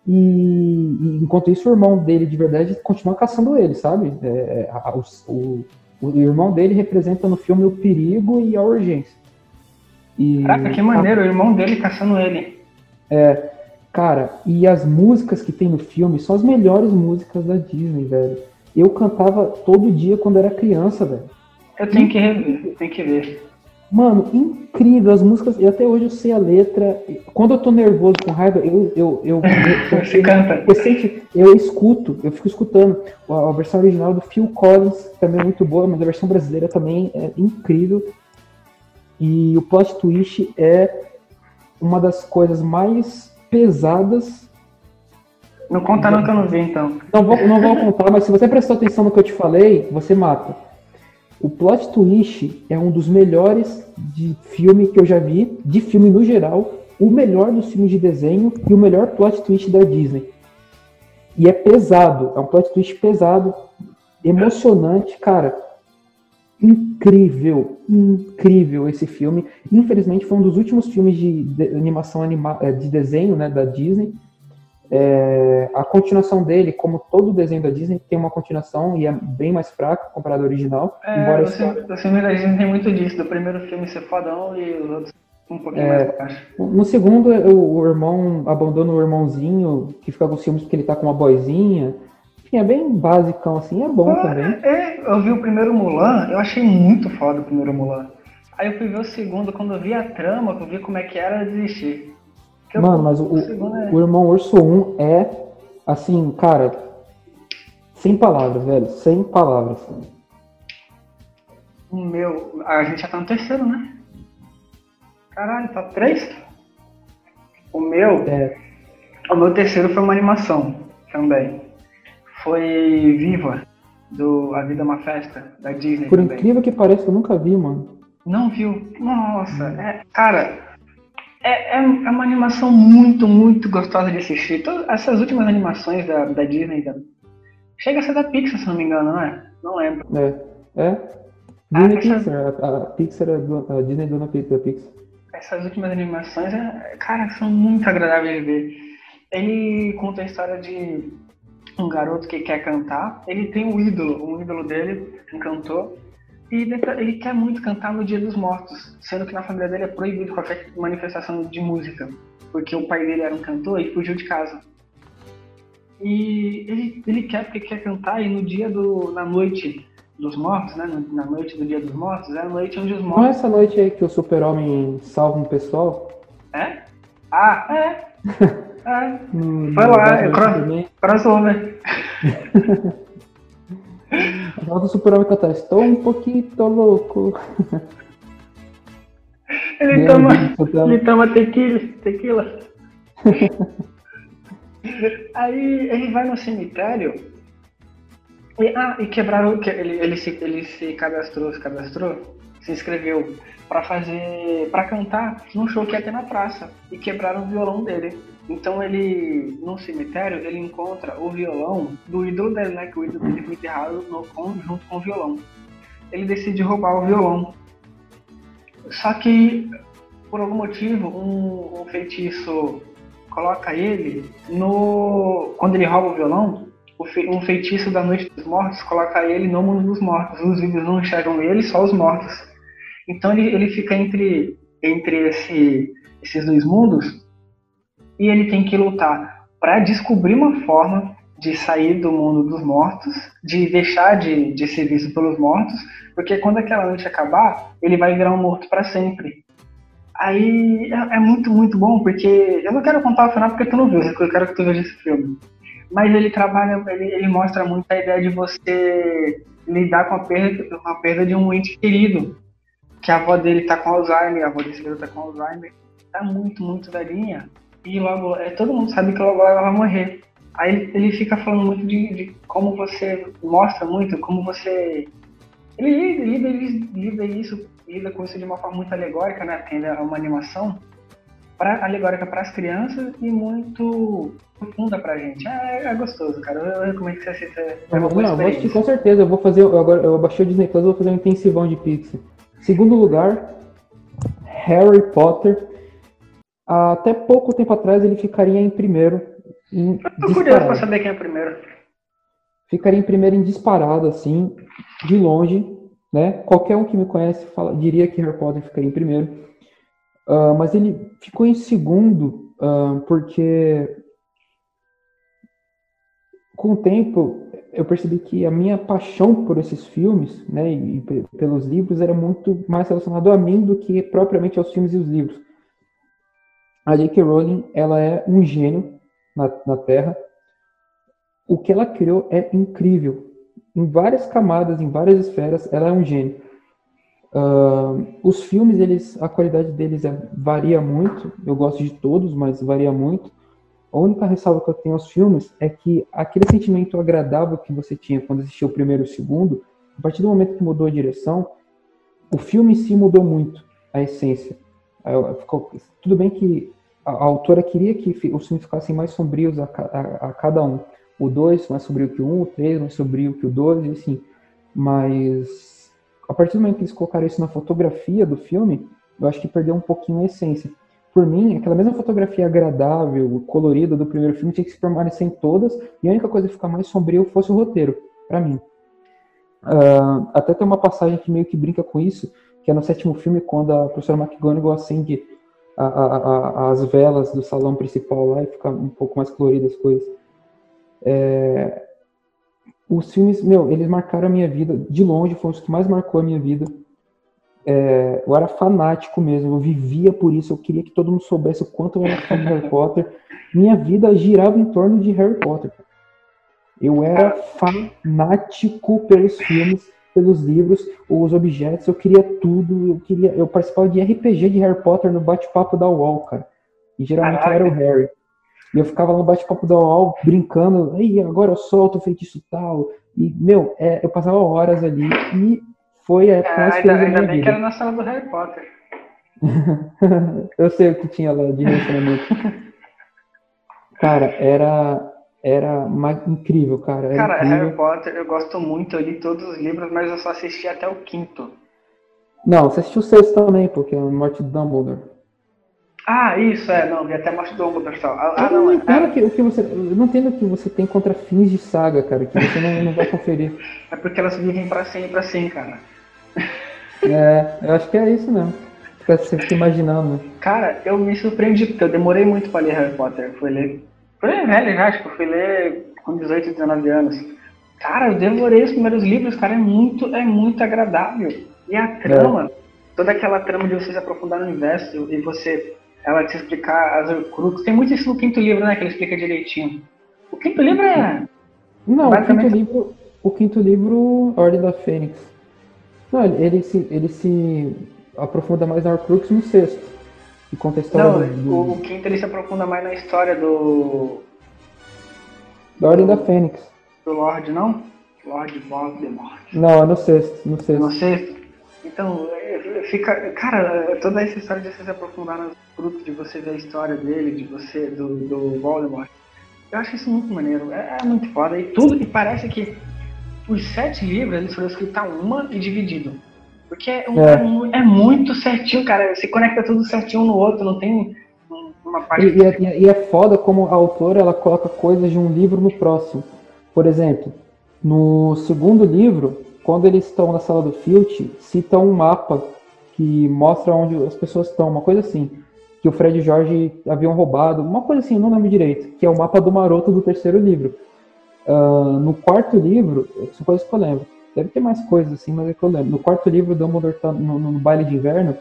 E, e, enquanto isso, o irmão dele de verdade continua caçando ele, sabe? É, é a, o, o, irmão dele representa no filme o perigo e a urgência. E, Caraca, que maneiro, a, o irmão dele caçando ele. É, Cara, e as músicas que tem no filme são as melhores músicas da Disney, velho. Eu cantava todo dia quando era criança, velho. Eu tenho que rever, eu tenho que ver. Mano, incrível as músicas. E até hoje eu sei a letra. Quando eu tô nervoso com raiva, eu. eu, eu, eu Você canta. Eu, eu escuto, eu fico escutando. A, a, versão original do Phil Collins também é muito boa, mas a versão brasileira também é incrível. E o plot twist é uma das coisas mais pesadas. Não conta não que eu não vi, então. Não vou, não vou contar, mas se você prestou atenção no que eu te falei, você mata. O plot twist é um dos melhores de filme que eu já vi, de filme no geral, o melhor dos filmes de desenho e o melhor plot twist da Disney. E é pesado, é um plot twist pesado, emocionante, cara. Incrível, incrível esse filme. Infelizmente foi um dos últimos filmes de, de animação anima, eh, de desenho né, da Disney. É, a continuação dele, como todo desenho da Disney, tem uma continuação e é bem mais fraca comparado ao original. É, embora o, filme, o filme da Disney tem muito disso, do primeiro filme ser fodão e os outros Um pouquinho é, mais baixo. No segundo, o, o, irmão abandona o irmãozinho, que fica com ciúmes porque ele tá com uma boizinha. Enfim, é bem basicão, assim, é bom ah, também. É, eu vi o primeiro Mulan, eu achei muito foda o primeiro Mulan. Aí eu fui ver o segundo, quando eu vi a trama, eu vi como é que era, eu desisti. Mano, mas o, o, é... o Irmão Urso 1 é, assim, cara, sem palavras, velho, sem palavras. O meu, a gente já tá no terceiro, né? Caralho, tá três? O meu, é. o meu terceiro foi uma animação também. Foi Viva, do A Vida é uma Festa, da Disney. Por também. incrível que pareça, eu nunca vi, mano. Não viu? Nossa, é, cara, é, é, é, uma animação muito, muito gostosa de assistir. Todas essas últimas animações da, da Disney, da... chega a ser da Pixar, se não me engano, não é? Não lembro. É, é. Ah, Disney essa... Pixar, a, a, Pixar é do, a Disney é dona da Pixar essas últimas animações, é, cara, são muito agradáveis de ver. Ele conta a história de um garoto que quer cantar. Ele tem um ídolo, um ídolo dele, um cantor, e ele quer muito cantar no Dia dos Mortos, sendo que na família dele é proibido qualquer manifestação de música, porque o pai dele era um cantor e fugiu de casa. E ele, ele quer porque quer cantar e no dia do na noite dos mortos, né? Na noite do Dia dos Mortos, é a noite onde os mortos. Não é essa noite aí que o super-homem salva um pessoal? É? Ah, é. é. Foi lá, é cross, crossover. A do super-homem cantar, estou um pouquinho louco. Ele toma, ele toma tequila. tequila. Aí ele vai no cemitério e, ah, e quebraram. Ele, ele, se, ele se cadastrou, se cadastrou, se inscreveu para fazer. para cantar num show que ia ter na praça. E quebraram o violão dele. Então ele, num cemitério, ele encontra o violão do ídolo dele, né? Que o ídolo dele foi enterrado no, com, junto com o violão. Ele decide roubar o violão. Só que, por algum motivo, um, um feitiço coloca ele no. Quando ele rouba o violão, um feitiço da noite dos mortos coloca ele no mundo dos mortos. Os vivos não enxergam ele, só os mortos. Então ele, ele fica entre, entre esse, esses dois mundos e ele tem que lutar para descobrir uma forma de sair do mundo dos mortos, de deixar de, de ser visto pelos mortos, porque quando aquela noite acabar, ele vai virar um morto para sempre. Aí é, é, muito, muito bom, porque eu não quero contar o final porque tu não viu, eu quero que tu veja esse filme. Mas ele trabalha, ele, ele mostra muito a ideia de você lidar com a perda, com a perda de um ente querido, que a avó dele tá com Alzheimer, a avó desse garoto tá com Alzheimer, tá muito, muito velhinha, e logo, é, todo mundo sabe que logo ela vai morrer. Aí ele, ele fica falando muito de, de, como você mostra muito, como você. Ele lida, lida, lida isso, lida com isso de uma forma muito alegórica, né? Porque ainda é uma animação pra, alegórica para as crianças e muito profunda pra gente. É, é gostoso, cara. Eu recomendo que você assista. É uma boa não, vou com certeza. Eu vou fazer. Eu agora eu baixei o Disney Plus, eu vou fazer um intensivão de Pixar. Segundo lugar, Harry Potter. Até pouco tempo atrás ele ficaria em primeiro. Em eu tô curioso pra saber quem é primeiro. Ficaria em primeiro em disparado, assim, de longe. Né? Qualquer um que me conhece fala, diria que Harry Potter ficaria em primeiro. Uh, mas ele ficou em segundo uh, porque com o tempo eu percebi que a minha paixão por esses filmes, né, e pelos livros era muito mais relacionado a mim do que propriamente aos filmes e os livros. A J.K. Rowling, ela é um gênio na, na Terra. O que ela criou é incrível. Em várias camadas, em várias esferas, ela é um gênio. Uh, os filmes, eles, a qualidade deles é, varia muito. Eu gosto de todos, mas varia muito. A única ressalva que eu tenho aos filmes é que aquele sentimento agradável que você tinha quando assistiu o primeiro e o segundo, a partir do momento que mudou a direção, o filme em si mudou muito, a essência. Ficou, tudo bem que a, a, autora queria que os filmes ficassem mais sombrios a, a, a cada um. O 2 mais sombrio que o 1, um, o 3 mais sombrio que o 2, assim. Mas a partir do momento que eles colocaram isso na fotografia do filme, eu acho que perdeu um pouquinho a essência. Por mim, aquela mesma fotografia agradável, colorida do primeiro filme tinha que se permanecer em todas, e a única coisa que ficar mais sombrio fosse o roteiro, para mim. Uh, até tem uma passagem que meio que brinca com isso, que é no sétimo filme, quando a professora McGonagall acende a, a, as velas do salão principal lá e ficar um pouco mais coloridas as coisas. É, os filmes, meu, eles marcaram a minha vida, de longe, foram os que mais marcou a minha vida. É, eu era fanático mesmo, eu vivia por isso, eu queria que todo mundo soubesse o quanto eu era fã de Harry Potter. Minha vida girava em torno de Harry Potter. Eu era fanático pelos filmes, pelos livros, os objetos, eu queria tudo, eu queria, eu participava de RPG de Harry Potter no bate-papo da UOL, cara. E geralmente Caraca. era o Harry. E eu ficava no bate-papo da UOL brincando, aí agora eu solto o feitiço tal. E, meu, é, eu passava horas ali e foi a época mais feliz da minha vida. que era na sala do Harry Potter. eu sei o que tinha lá de relacionamento. cara, era era incrível, cara. cara, incrível. Harry Potter, eu gosto muito, eu li todos os livros, mas eu só assisti até o quinto. Não, você assistiu o sexto também, porque é a morte do Dumbledore. Ah, isso, é, não, vi até a morte do Dumbledore só. Ah, ah, eu não, entendo é, que, o que você, eu não entendo o que você tem contra fins de saga, cara, que você não, não vai conferir. É porque elas vivem pra sempre assim, cara. É, eu acho que é isso mesmo. Você fica imaginando. Né? Cara, eu me surpreendi, porque eu demorei muito pra ler Harry Potter. Fui ler foi velho já, tipo, fui ler com 18, 19 anos. Cara, eu devorei os primeiros livros, cara, é muito, é muito agradável. E a trama, é. toda aquela trama de você se aprofundar no universo e você, ela te explicar as Horcruxes. Tem muito isso no quinto livro, né, que ele explica direitinho. O quinto livro é... Não, o quinto livro, o quinto livro, Ordem da Fênix. Não, ele, ele, se, ele se aprofunda mais na Horcrux no sexto. E conta a história Não, do, do... o quinto ele se aprofunda mais na história do. Da Ordem da Fênix. Do Lorde, não? Lorde Voldemort. Não, é no sexto. No sexto. No sexto. Então, é, fica. Cara, toda essa história de você se aprofundar nos frutos, de você ver a história dele, de você, do, do Voldemort. Eu acho isso muito maneiro. É, é muito foda. E tudo, e parece que os sete livros eles foram escritos a uma e dividido. Porque é, um, é. é, muito certinho, cara. Se conecta tudo certinho um no outro, não tem uma parte. E, e, é, e, é foda como a autora ela coloca coisas de um livro no próximo. Por exemplo, no segundo livro, quando eles estão na sala do Filch, cita um mapa que mostra onde as pessoas estão, uma coisa assim. Que o Fred e Jorge haviam roubado, uma coisa assim, não lembro direito, que é o mapa do maroto do terceiro livro. Uh, no quarto livro, são coisas que eu lembro Deve ter mais coisas assim, mas é que eu lembro. No quarto livro, o Dumbledore tá no, no, baile de inverno,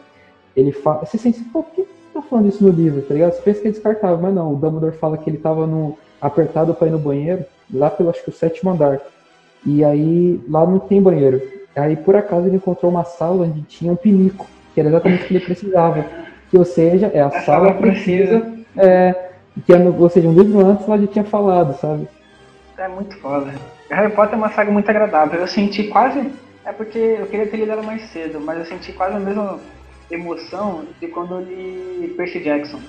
ele fala. Você sente, pô, por que tá falando isso no livro, tá ligado? Você pensa que é descartável, mas não. O Dumbledore fala que ele tava no, apertado pra ir no banheiro, lá pelo acho que o sétimo andar. E aí lá não tem banheiro. Aí por acaso ele encontrou uma sala onde tinha um pinico, que era exatamente o que ele precisava. Que, ou seja, é a, a sala, sala precisa. precisa é, que, é ou seja, um livro antes lá já tinha falado, sabe? É muito foda. Harry Potter é uma saga muito agradável. Eu senti quase. É porque eu queria ter lido ela mais cedo, mas eu senti quase a mesma emoção de quando eu li Percy Jackson.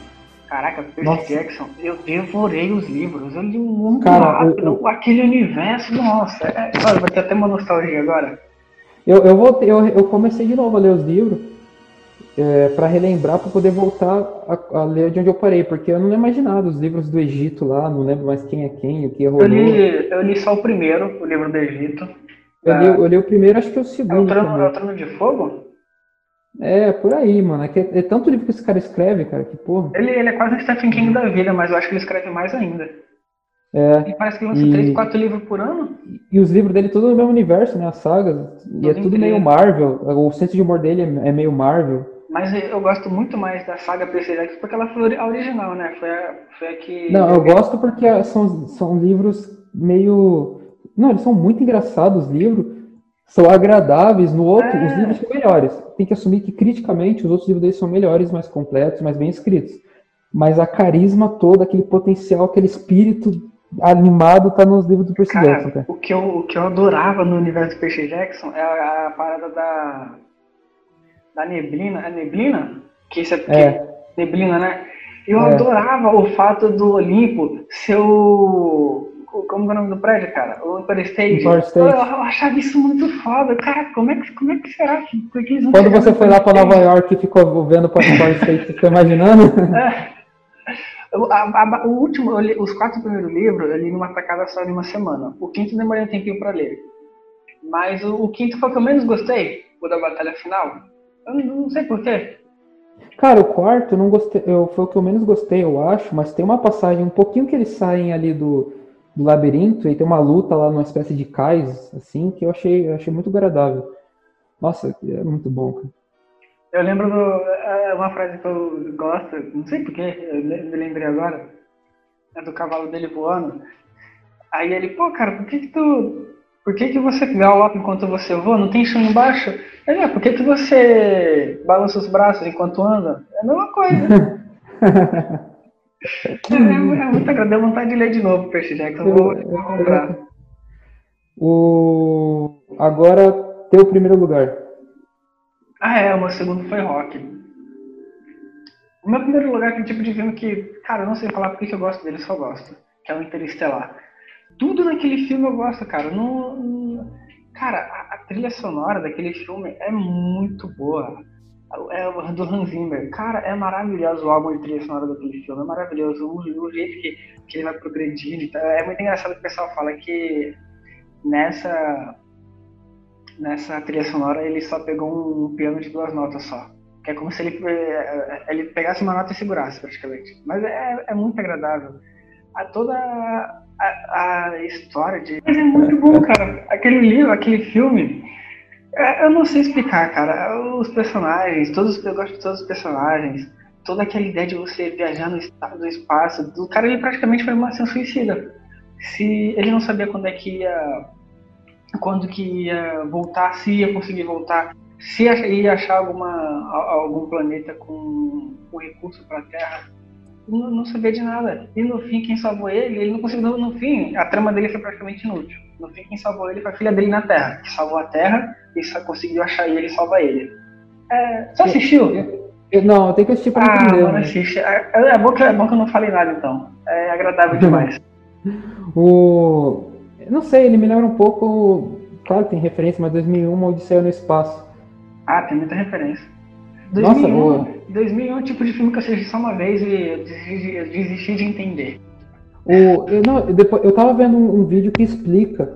Caraca, Percy nossa. Jackson, eu devorei os livros, eu li muito Cara, rápido, eu, aquele universo, nossa, é, olha, ter até uma nostalgia agora. Eu, eu, voltei, eu, eu comecei de novo a ler os livros, é, para relembrar, para poder voltar a, a, ler de onde eu parei, porque eu não lembro mais nada, os livros do Egito lá, não lembro mais quem é quem, o que rolou. Eu li, eu li só o primeiro, o livro do Egito. Eu, li, eu li o primeiro, acho que é o segundo. É o Trono, é de Fogo? É, por aí, mano. É, que é, é, tanto livro que esse cara escreve, cara, que porra. Ele, ele é quase um Stephen King da vida, mas eu acho que ele escreve mais ainda. É. E parece que lança e... 3, 4 livros por ano. E os livros dele tudo no mesmo universo, né? As sagas. e é tudo meio Marvel. O senso de humor dele é, é meio Marvel. Mas eu gosto muito mais da saga Percy Jackson porque ela foi a original, né? Foi a, foi a que. Não, eu gosto porque são, são livros meio. Não, eles são muito engraçados, os livros. São agradáveis. No outro, é... os livros são melhores. Tem que assumir que, criticamente, os outros livros deles são melhores, mais completos, mais bem escritos. Mas a carisma toda, aquele potencial, aquele espírito animado tá nos livros do Percy cara, Jackson. Cara. O, que eu, o que eu adorava no universo do Percy Jackson é a, a parada da da neblina, é neblina? Que isso é, é. neblina, né? Eu é. adorava o fato do Olimpo ser o. Como é o nome do prédio, cara? O Empire State. Empire State. Eu, eu, achava isso muito foda. Cara, como é que, como é que será que, que eles Quando você foi lá para Nova York e ficou vendo o Empire State, você ficou imaginando? É. A, a, o último, li, os quatro primeiros livros eu li numa tacada só de uma semana. O quinto demorei um tempinho para ler. Mas o, o, quinto foi o que eu menos gostei, o da batalha final. Eu não sei porquê. Cara, o quarto eu não gostei, eu, foi o que eu menos gostei, eu acho, mas tem uma passagem um pouquinho que eles saem ali do, do labirinto e tem uma luta lá numa espécie de cais, assim, que eu achei, eu achei muito agradável. Nossa, é muito bom, cara. Eu lembro do, é uma frase que eu gosto, não sei porquê, eu me lembrei agora, é do cavalo dele voando. Aí ele, pô, cara, por que que tu, por que que você galopa enquanto você voa? Não tem chão embaixo? É, por que que você balança os braços enquanto anda? É a mesma coisa. é, é, muito agradável, deu vontade de ler de novo Percy Jackson, vou, vou comprar. O... Agora, teu primeiro lugar. Ah, é, o meu segundo foi rock. O meu primeiro lugar é um tipo de filme que, cara, eu não sei falar porque eu gosto dele, só gosto. Que é o Interestelar. Tudo naquele filme eu gosto, cara. No, cara, a, a, trilha sonora daquele filme é muito boa. É do Hans Zimmer. Cara, é maravilhoso o álbum de trilha sonora daquele filme. É maravilhoso. O, o jeito que, que ele vai progredindo. Então, é muito engraçado que o pessoal fala que nessa nessa trilha sonora ele só pegou um piano de duas notas só. Que é como se ele, eh, ele pegasse uma nota e segurasse, praticamente. Mas é, é muito agradável. A toda a, história de. Mas é muito bom, cara. Aquele livro, aquele filme. É, eu não sei explicar, cara. Os personagens, todos, eu gosto de todos os personagens. Toda aquela ideia de você viajar no, no espaço. O cara, ele praticamente foi uma ação suicida. Se ele não sabia quando é que ia quando que ia voltar, se ia conseguir voltar, se ia achar alguma, algum planeta com, com recurso para a Terra. Não, não, sabia de nada. E no fim, quem salvou ele, ele não conseguiu. No fim, a trama dele foi praticamente inútil. No fim, quem salvou ele foi a filha dele na Terra, que salvou a Terra e só conseguiu achar ele e salvar ele. É, você assistiu? Eu, eu, não, eu tenho que assistir pra ah, entender. Mano, né? assiste. É, é, bom que, é bom que eu não falei nada, então. É agradável demais. o não sei, ele me lembra um pouco. Claro que tem referência, mas 2001 Odisseia no Espaço. Ah, tem muita referência. 2001, Nossa, 2001 é um tipo de filme que eu assisti só uma vez e desisti, desisti de entender. O, eu, não, depois, eu tava vendo um, um vídeo que explica.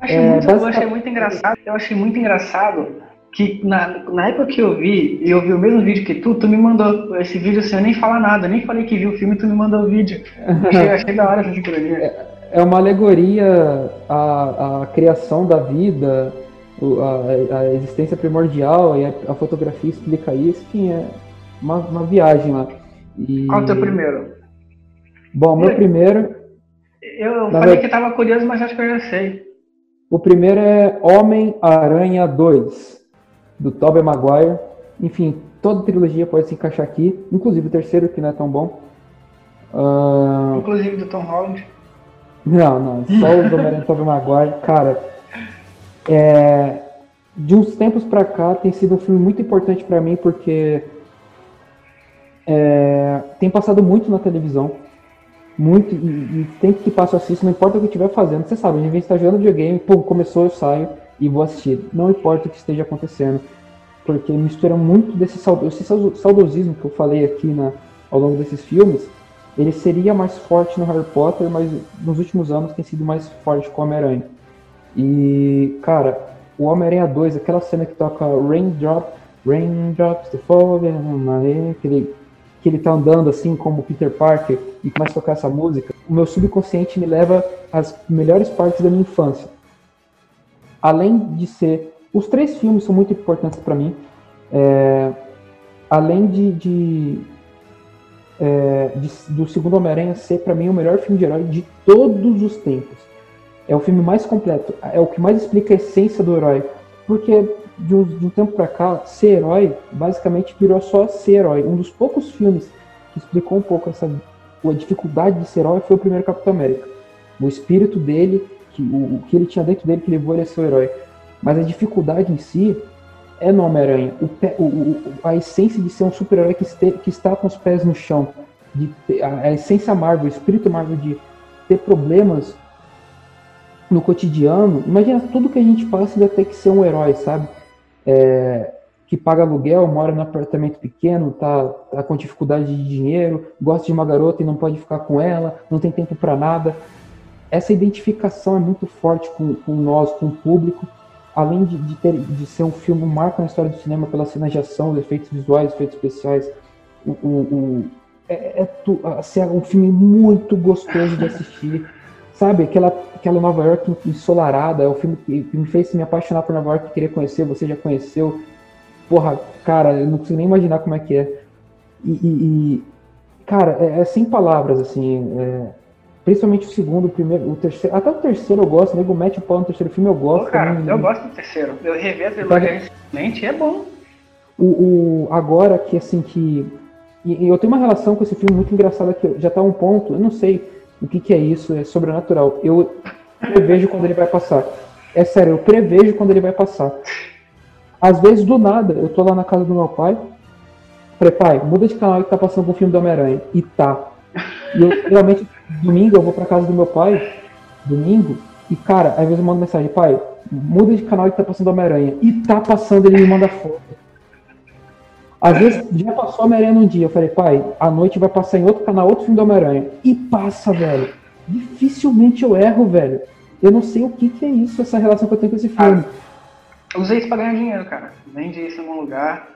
Achei, é, muito, eu achei muito engraçado. Eu achei muito engraçado que na, na época que eu vi, e eu vi o mesmo vídeo que tu, tu me mandou esse vídeo sem eu nem falar nada, nem falei que vi o filme, tu me mandou o vídeo. Achei, achei da hora essa sincronia. É, é uma alegoria à, à criação da vida, a, a, existência primordial, e a, a, fotografia explica isso. Enfim, é uma, uma viagem lá. E... Qual é o teu primeiro? Bom, meu eu, primeiro. Eu falei verdade, que estava curioso, mas acho que eu já sei. O primeiro é Homem-Aranha 2, do Tobey Maguire. Enfim, toda trilogia pode se encaixar aqui, inclusive o terceiro, que não é tão bom. Uh... Inclusive do Tom Holland. Não, não. Só o Homem-Aranha Tobey Maguire. Cara, é, de uns tempos pra cá tem sido um filme muito importante para mim porque é, tem passado muito na televisão. Muito, e, e que passo assisto, não importa o que estiver fazendo. Você sabe, a gente está jogando videogame, pum, começou, eu saio e vou assistir. Não importa o que esteja acontecendo. Porque mistura muito desse saudosismo que eu falei aqui na, ao longo desses filmes ele seria mais forte no Harry Potter, mas nos últimos anos tem sido mais forte com o Homem-Aranha. E, cara, o Homem-Aranha 2, aquela cena que toca Raindrop, Raindrops to Fall, que ele, que ele tá andando assim como Peter Parker e começa a tocar essa música, o meu subconsciente me leva às melhores partes da minha infância. Além de ser. Os três filmes são muito importantes para mim. É, além de, de é, de, do segundo Homem-Aranha ser para mim o melhor filme de herói de todos os tempos. É o filme mais completo, é o que mais explica a essência do herói. Porque de um, de um tempo para cá, ser herói basicamente virou só ser herói. Um dos poucos filmes que explicou um pouco essa a dificuldade de ser herói foi o primeiro Capitão América. O espírito dele, que, o, o que ele tinha dentro dele que levou ele a ser o herói. Mas a dificuldade em si é no Homem-Aranha. A essência de ser um super-herói que, que, está com os pés no chão. De a, a, essência Marvel, o espírito Marvel de ter problemas no cotidiano. Imagina tudo que a gente passa de ter que ser um herói, sabe? É, que paga aluguel, mora num apartamento pequeno, tá, tá com dificuldade de dinheiro, gosta de uma garota e não pode ficar com ela, não tem tempo para nada. Essa identificação é muito forte com, com nós, com o público além de, de, ter, de ser um filme um marco na história do cinema pelas cenas de ação, os efeitos visuais, efeitos especiais, o, o, o é, é assim, é um filme muito gostoso de assistir. Sabe, aquela, aquela Nova York ensolarada, é o filme que, que me fez me apaixonar por Nova York, querer conhecer, você já conheceu. Porra, cara, eu não consigo nem imaginar como é que é. E, e, e cara, é, é, sem palavras, assim. É, principalmente o segundo, o primeiro, o terceiro. Até o terceiro eu gosto, nego mete o pau no terceiro filme, eu gosto. Pô, cara, também, eu gosto do terceiro. Eu revi a trilogia recentemente é bom. O, o, agora que, assim, que. E, e, eu tenho uma relação com esse filme muito engraçada que já tá um ponto, eu não sei o que, que é isso, é sobrenatural. Eu prevejo quando ele vai passar. É sério, eu prevejo quando ele vai passar. Às vezes, do nada, eu tô lá na casa do meu pai, falei, pai, muda de canal que tá passando o filme do Homem-Aranha. E tá. E eu, realmente, domingo, eu vou pra casa do meu pai, domingo, e cara, às vezes eu mando mensagem, pai, muda de canal que tá passando Homem-Aranha. E tá passando, ele me manda foto. Às vezes já passou Homem-Aranha num dia. Eu falei, pai, à noite vai passar em outro canal, outro filme do Homem-Aranha. E passa, velho. Dificilmente eu erro, velho. Eu não sei o que, que é isso, essa relação que eu tenho com esse filme. Ah, usei isso pra ganhar dinheiro, cara. Vende isso em algum lugar.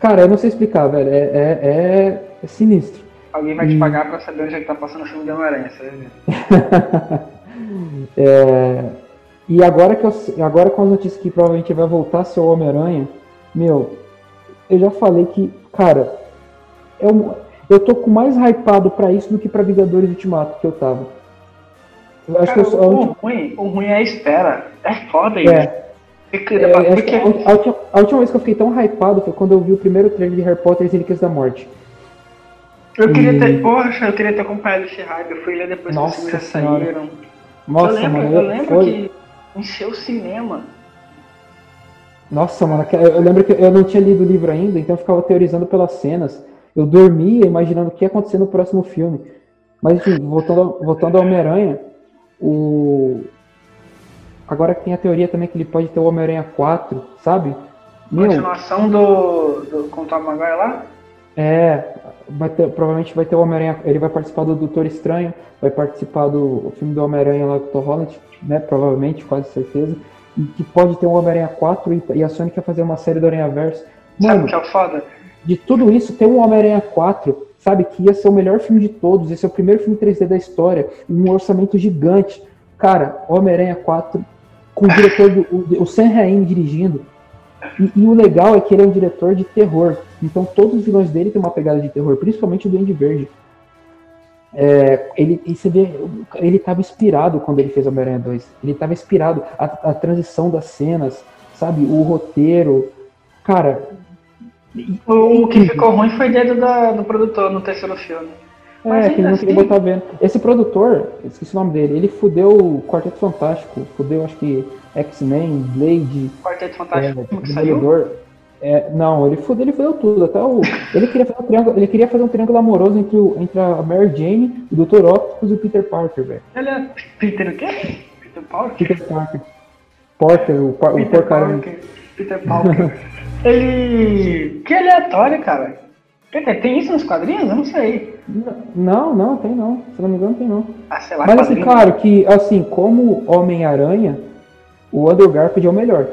Cara, eu não sei explicar, velho. É, é, é, é sinistro. Alguém vai e... te pagar pra saber onde é que tá passando o filme do Homem-Aranha, ver. é... E agora, que eu, agora com as notícias que provavelmente vai voltar a o Homem-Aranha, meu, eu já falei que, cara, eu, eu tô com mais hypado pra isso do que pra Vingadores Ultimato que eu tava. Eu acho cara, que eu, o, ruim, o ruim é a espera. É foda isso. É. É, é porque... a, última, a, última, vez que eu fiquei tão hypado foi quando eu vi o primeiro trailer de Harry Potter e as Relíquias da Morte. Eu e... queria ter, poxa, eu queria ter acompanhado esse hype, eu fui ler depois Nossa que os filmes já saíram. Nossa, eu lembro, mano, eu lembro foi... que encheu o cinema. Nossa, mano, eu lembro que eu não tinha lido o livro ainda, então eu ficava teorizando pelas cenas. Eu dormia imaginando o que ia acontecer no próximo filme. Mas enfim, voltando, voltando ao Homem-Aranha, o. Agora tem a teoria também que ele pode ter o Homem-Aranha 4, sabe? Meu, Continuação do, do com o Tom Maguire lá? É, vai ter, provavelmente vai ter o Homem-Aranha, ele vai participar do Doutor Estranho, vai participar do filme do Homem-Aranha lá com o Tom Holland, né? Provavelmente, quase certeza e que pode ter um Homem-Aranha 4 e, e, a Sony quer fazer uma série do Aranha Verso. Mano, sabe que é foda? De tudo isso, ter um Homem-Aranha 4, sabe, que ia ser o melhor filme de todos, esse é o primeiro filme 3D da história, um orçamento gigante. Cara, Homem-Aranha 4, com o diretor do o, o Sam Raimi dirigindo. E, e, o legal é que ele é um diretor de terror. Então todos os vilões dele têm uma pegada de terror, principalmente o Duende Verde. É, ele, você vê, ele estava inspirado quando ele fez Homem-Aranha 2. Ele estava inspirado. A, a, transição das cenas, sabe? O roteiro. Cara. O, que ficou ruim foi dentro da, do produtor no terceiro filme. É, Mas que ele não assim... queria botar vendo. Esse produtor, esqueci o nome dele, ele fudeu o Quarteto Fantástico, fudeu acho que X-Men, Blade. Quarteto Fantástico é, que saiu? É, não, ele fudeu, ele fudeu tudo. Até o, ele, queria fazer um triângulo, ele queria fazer um triângulo amoroso entre, o, entre a Mary Jane, o Dr. Octopus e o Peter Parker, velho. Ele é Peter o quê? Peter Parker? Peter Parker. Porter, o, o porcaria. Peter Parker. ele. Que aleatório, cara. Tem isso nos quadrinhos? Eu não sei. Não, não, tem não. Se não me engano, tem não. Ah, lá, Mas assim, claro que, assim, como Homem-Aranha, o Andrew Garfield é o melhor.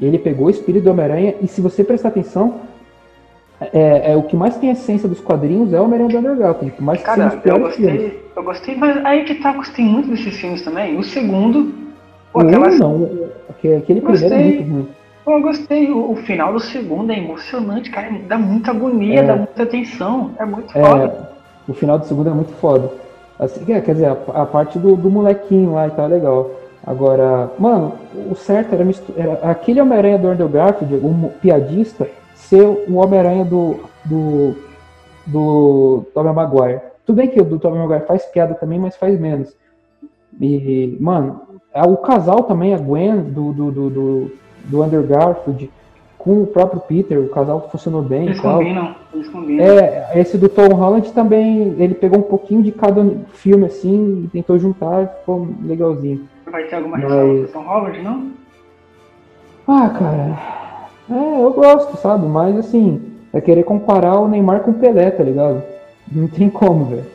Ele pegou o espírito do Homem-Aranha e se você prestar atenção, é, é, o que mais tem essência dos quadrinhos é o Homem-Aranha do Andrew Garfield. Mais Cara, eu gostei, eu gostei, mas aí que tá, gostei muito desses filmes também. O segundo, pô, aquela... não, aquele primeiro é muito ruim. Pô, eu gostei. O, o, final do segundo é emocionante, cara. Dá muita agonia, é. dá muita tensão. É muito é, foda. O final do segundo é muito foda. Assim, quer dizer, a, a parte do, do molequinho lá e tal é legal. Agora, mano, o certo era, era aquele Homem-Aranha do Andrew Garfield, um piadista, ser o Homem-Aranha do, do, do Tobey Maguire. Tudo bem que o do Tobey Maguire faz piada também, mas faz menos. E, mano, o casal também, a Gwen, do, do, do, do, do Andrew Garfield, com o próprio Peter, o casal funcionou bem. Eles combinam, eles combinam. É, esse do Tom Holland também, ele pegou um pouquinho de cada filme assim e tentou juntar, ficou legalzinho. Vai ter alguma ressalva pro Tom Holland, não? Ah, cara. É, eu gosto, sabe? Mas assim, é querer comparar o Neymar com o Pelé, tá ligado? Não tem como, velho.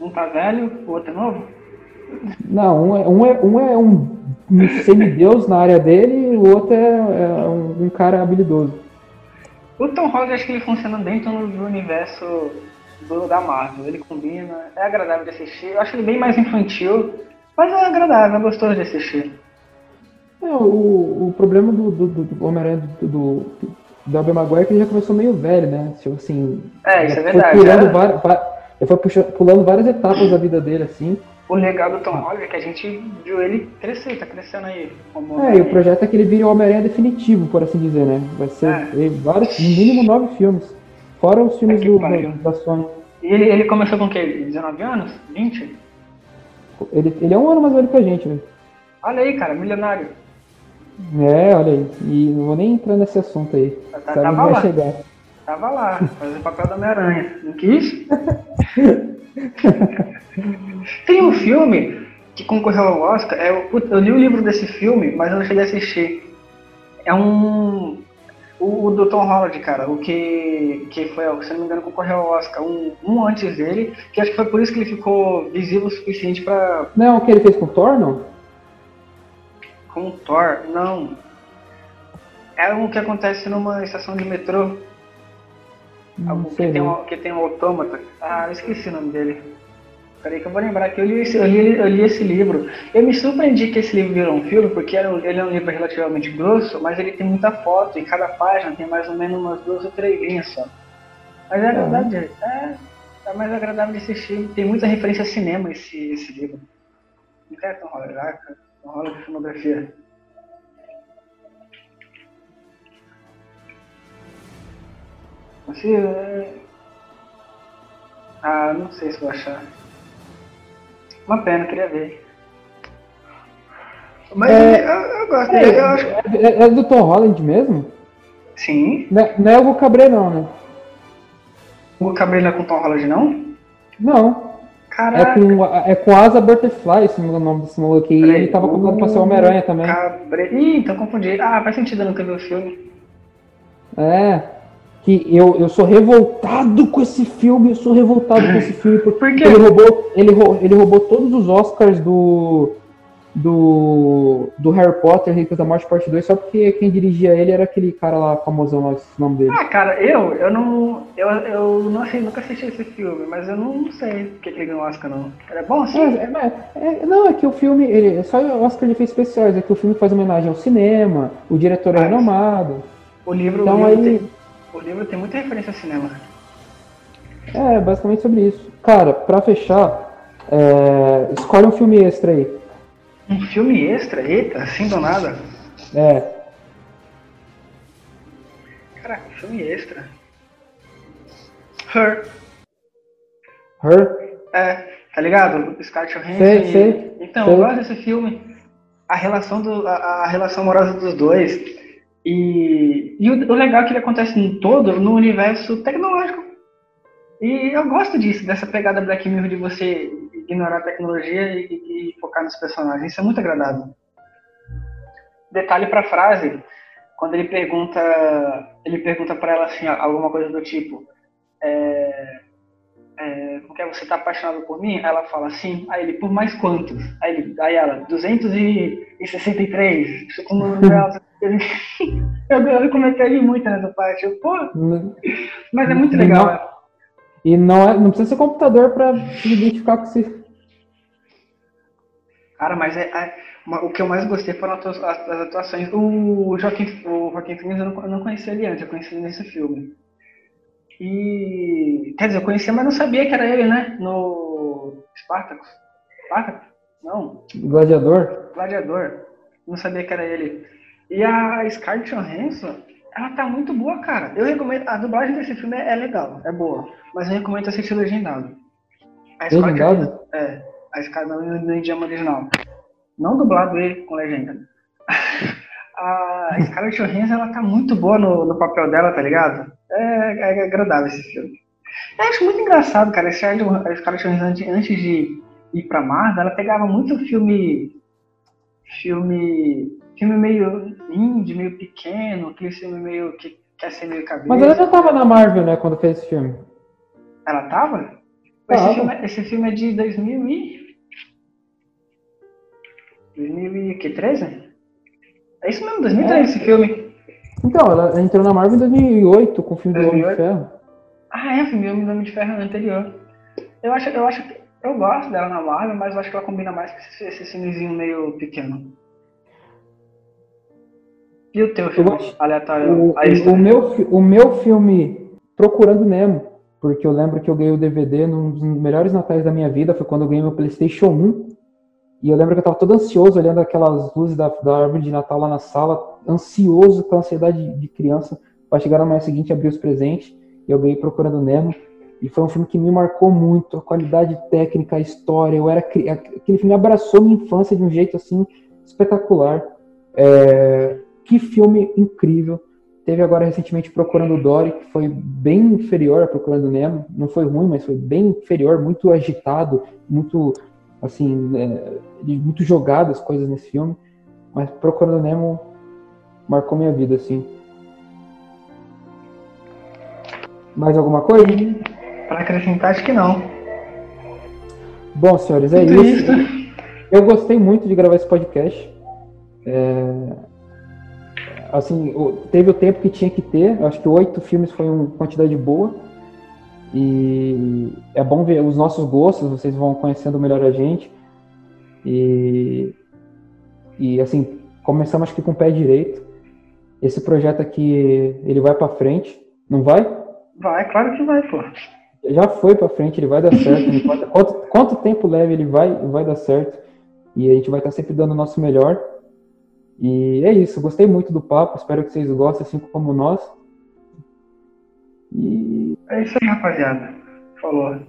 Um tá velho, o outro é novo? Não, um é, um é, um, é um um semideus na área dele e o outro é, é um, um, cara habilidoso. O Tom Holland acho que ele funciona dentro do universo do, da Marvel. Ele combina, é agradável de assistir. Eu acho ele bem mais infantil, mas é agradável, é gostoso de assistir. É, o, o problema do, do, do Homem-Aranha do, do, do Abel Maguire é que ele já começou meio velho, né? Tipo assim. É, isso é verdade. Pulando, ele foi puxando, pulando várias etapas da vida dele, assim. O legal do Tom Holland é que a gente viu ele crescer, tá crescendo aí. é, e o projeto é que ele vire o Homem-Aranha definitivo, por assim dizer, né? Vai ser é. vários, no mínimo nove filmes. Fora os filmes é do, da Sony. E ele, ele começou com o quê? 19 anos? 20? Ele, ele é um ano mais velho que a gente, velho. Olha aí, cara, milionário. É, olha aí. E não vou nem entrar nesse assunto aí. Tá, tava vai lá. chegar. Tava lá, fazendo papel da Homem-Aranha. Não quis? Tem um filme que concorreu ao Oscar. É, eu, eu li o livro desse filme, mas eu não cheguei a assistir. É um. O, o do Tom Holland, cara, o que, que foi, se não me engano, concorreu ao Oscar um, um antes dele, que acho que foi por isso que ele ficou visível o suficiente pra. Não, o que ele fez com o Thor, não? Com o Thor? Não. É um que acontece numa estação de metrô. Algo que tem, um, que tem um autômata. Ah, eu esqueci o nome dele. Peraí que eu vou lembrar que eu li, esse, eu, li, eu li esse livro. Eu me surpreendi que esse livro virou um filme, porque ele é um livro relativamente grosso, mas ele tem muita foto, e cada página tem mais ou menos umas duas ou três linhas só. Mas é verdade, é, é mais agradável de assistir. Tem muita referência a cinema esse, esse livro. Não quero tão rola, não rola de filmografia. Assim, é... Ah, não sei se vou achar. Uma pena, queria ver. Mas é, eu, eu, gosto é, eu acho... é, é, do Tom Holland mesmo? Sim. Não, é, não é o Hugo Cabret não, né? O Hugo Cabret não é com Tom Holland não? Não. Caraca. É com, é com Asa Butterfly, esse é o nome desse maluco aqui. E ele tava contando pra ser Homem-Aranha também. Cabre... Ih, então confundi. Ah, faz sentido, eu nunca vi o filme. É que eu, eu sou revoltado com esse filme, eu sou revoltado com esse filme, porque Por ele roubou, ele, ele roubou todos os Oscars do, do, do Harry Potter, Relíquias da Morte Parte 2, só porque quem dirigia ele era aquele cara lá, famosão lá, esse nome dele. Ah, cara, eu, eu não, eu, eu não sei, nunca assisti esse filme, mas eu não sei porque ele ganhou Oscar, não. Ele é bom assim? É, é, é, não, é que o filme, ele, só o Oscar ele fez especiais, é que o filme faz homenagem ao cinema, o diretor é renomado. O livro, então, o livro aí, tem o livro tem muita referência ao cinema. É, basicamente sobre isso. Cara, pra fechar, é... escolhe um filme extra aí. Um filme extra? Eita, assim do nada? É. Caraca, filme extra. Her. Her? É, tá ligado? Scarlett Johansson. Sei, sei. Então, sei. eu gosto desse filme. A relação, do, a, a relação amorosa dos dois e, e o, o, legal é que ele acontece em todo no universo tecnológico. E eu gosto disso, dessa pegada Black Mirror de você ignorar a tecnologia e, e focar nos personagens. Isso é muito agradável. Detalhe para a frase, quando ele pergunta, ele pergunta para ela assim, alguma coisa do tipo, é, é, porque você está apaixonado por mim? Ela fala sim. Aí ele, por mais quantos? Aí, ele, aí ela, 263. Isso como eu, eu comecei muito nessa parte. Eu, pô, mas é muito legal. Não, e não, é, não precisa ser computador para se identificar com você. Cara, mas é, é, o que eu mais gostei foram as, as atuações. O Joaquim, o Joaquim Phoenix eu não, eu não conhecia ele antes, eu conheci ele nesse filme. E. Quer dizer, eu conhecia, mas não sabia que era ele, né? No. Spartacus? Spartacus? Não. Gladiador? Gladiador. Não sabia que era ele. E a Scarlett Johansson, ela tá muito boa, cara. Eu recomendo. A dublagem desse filme é, é legal, é boa. Mas eu recomendo assistir legendado. A legendado? É. A Scarlett no, no idioma original. Não dublado ele com legenda. a Scarlett Johansson, ela tá muito boa no, no papel dela, tá ligado? É, é, agradável esse filme. Eu acho muito engraçado, cara. A Scarlett Johansson, antes, antes de ir pra Marvel, ela pegava muito filme. Filme filme meio indie, meio pequeno, aquele filme meio que quer ser meio cabeça. Mas ela já tava na Marvel, né, quando fez esse filme. Ela tava? Esse, filme, esse filme é de 2000 e... 2013? É isso mesmo, 2013 é. esse filme. Então, ela entrou na Marvel em 2008 com o filme 2008? do Homem de Ferro. Ah, é, o filme do Homem de Ferro anterior. Eu acho, eu acho que eu gosto dela na Marvel, mas eu acho que ela combina mais com esse, esse filmezinho meio pequeno. E o teu filme acho, aleatório? O, o, o, meu, o meu filme Procurando Nemo, porque eu lembro que eu ganhei o DVD num dos melhores natais da minha vida, foi quando eu ganhei meu PlayStation 1. E eu lembro que eu estava todo ansioso olhando aquelas luzes da, da árvore de Natal lá na sala, ansioso com a ansiedade de criança para chegar na manhã seguinte e abrir os presentes. E eu ganhei Procurando Nemo. E foi um filme que me marcou muito, a qualidade técnica, a história. Eu era aquele filme abraçou minha infância de um jeito assim espetacular. É, que filme incrível. Teve agora recentemente Procurando Dory, que foi bem inferior a Procurando Nemo. Não foi ruim, mas foi bem inferior, muito agitado, muito assim, é, muito jogado as coisas nesse filme. Mas Procurando Nemo marcou minha vida, assim. Mais alguma coisa? Para acrescentar, acho que não. Bom, senhores, é isso. isso. Eu gostei muito de gravar esse podcast. É... Assim, teve o tempo que tinha que ter. Acho que oito filmes foi uma quantidade boa. E é bom ver os nossos gostos, vocês vão conhecendo melhor a gente. E, e assim, começamos acho que com o pé direito. Esse projeto aqui, ele vai para frente, não vai? Vai, claro que vai, pô. Já foi para frente, ele vai dar certo. quanto, quanto tempo leve ele vai, vai dar certo. E a gente vai estar sempre dando o nosso melhor. E é isso, gostei muito do papo, espero que vocês gostem, assim como nós. E... É isso aí, rapaziada. Falou.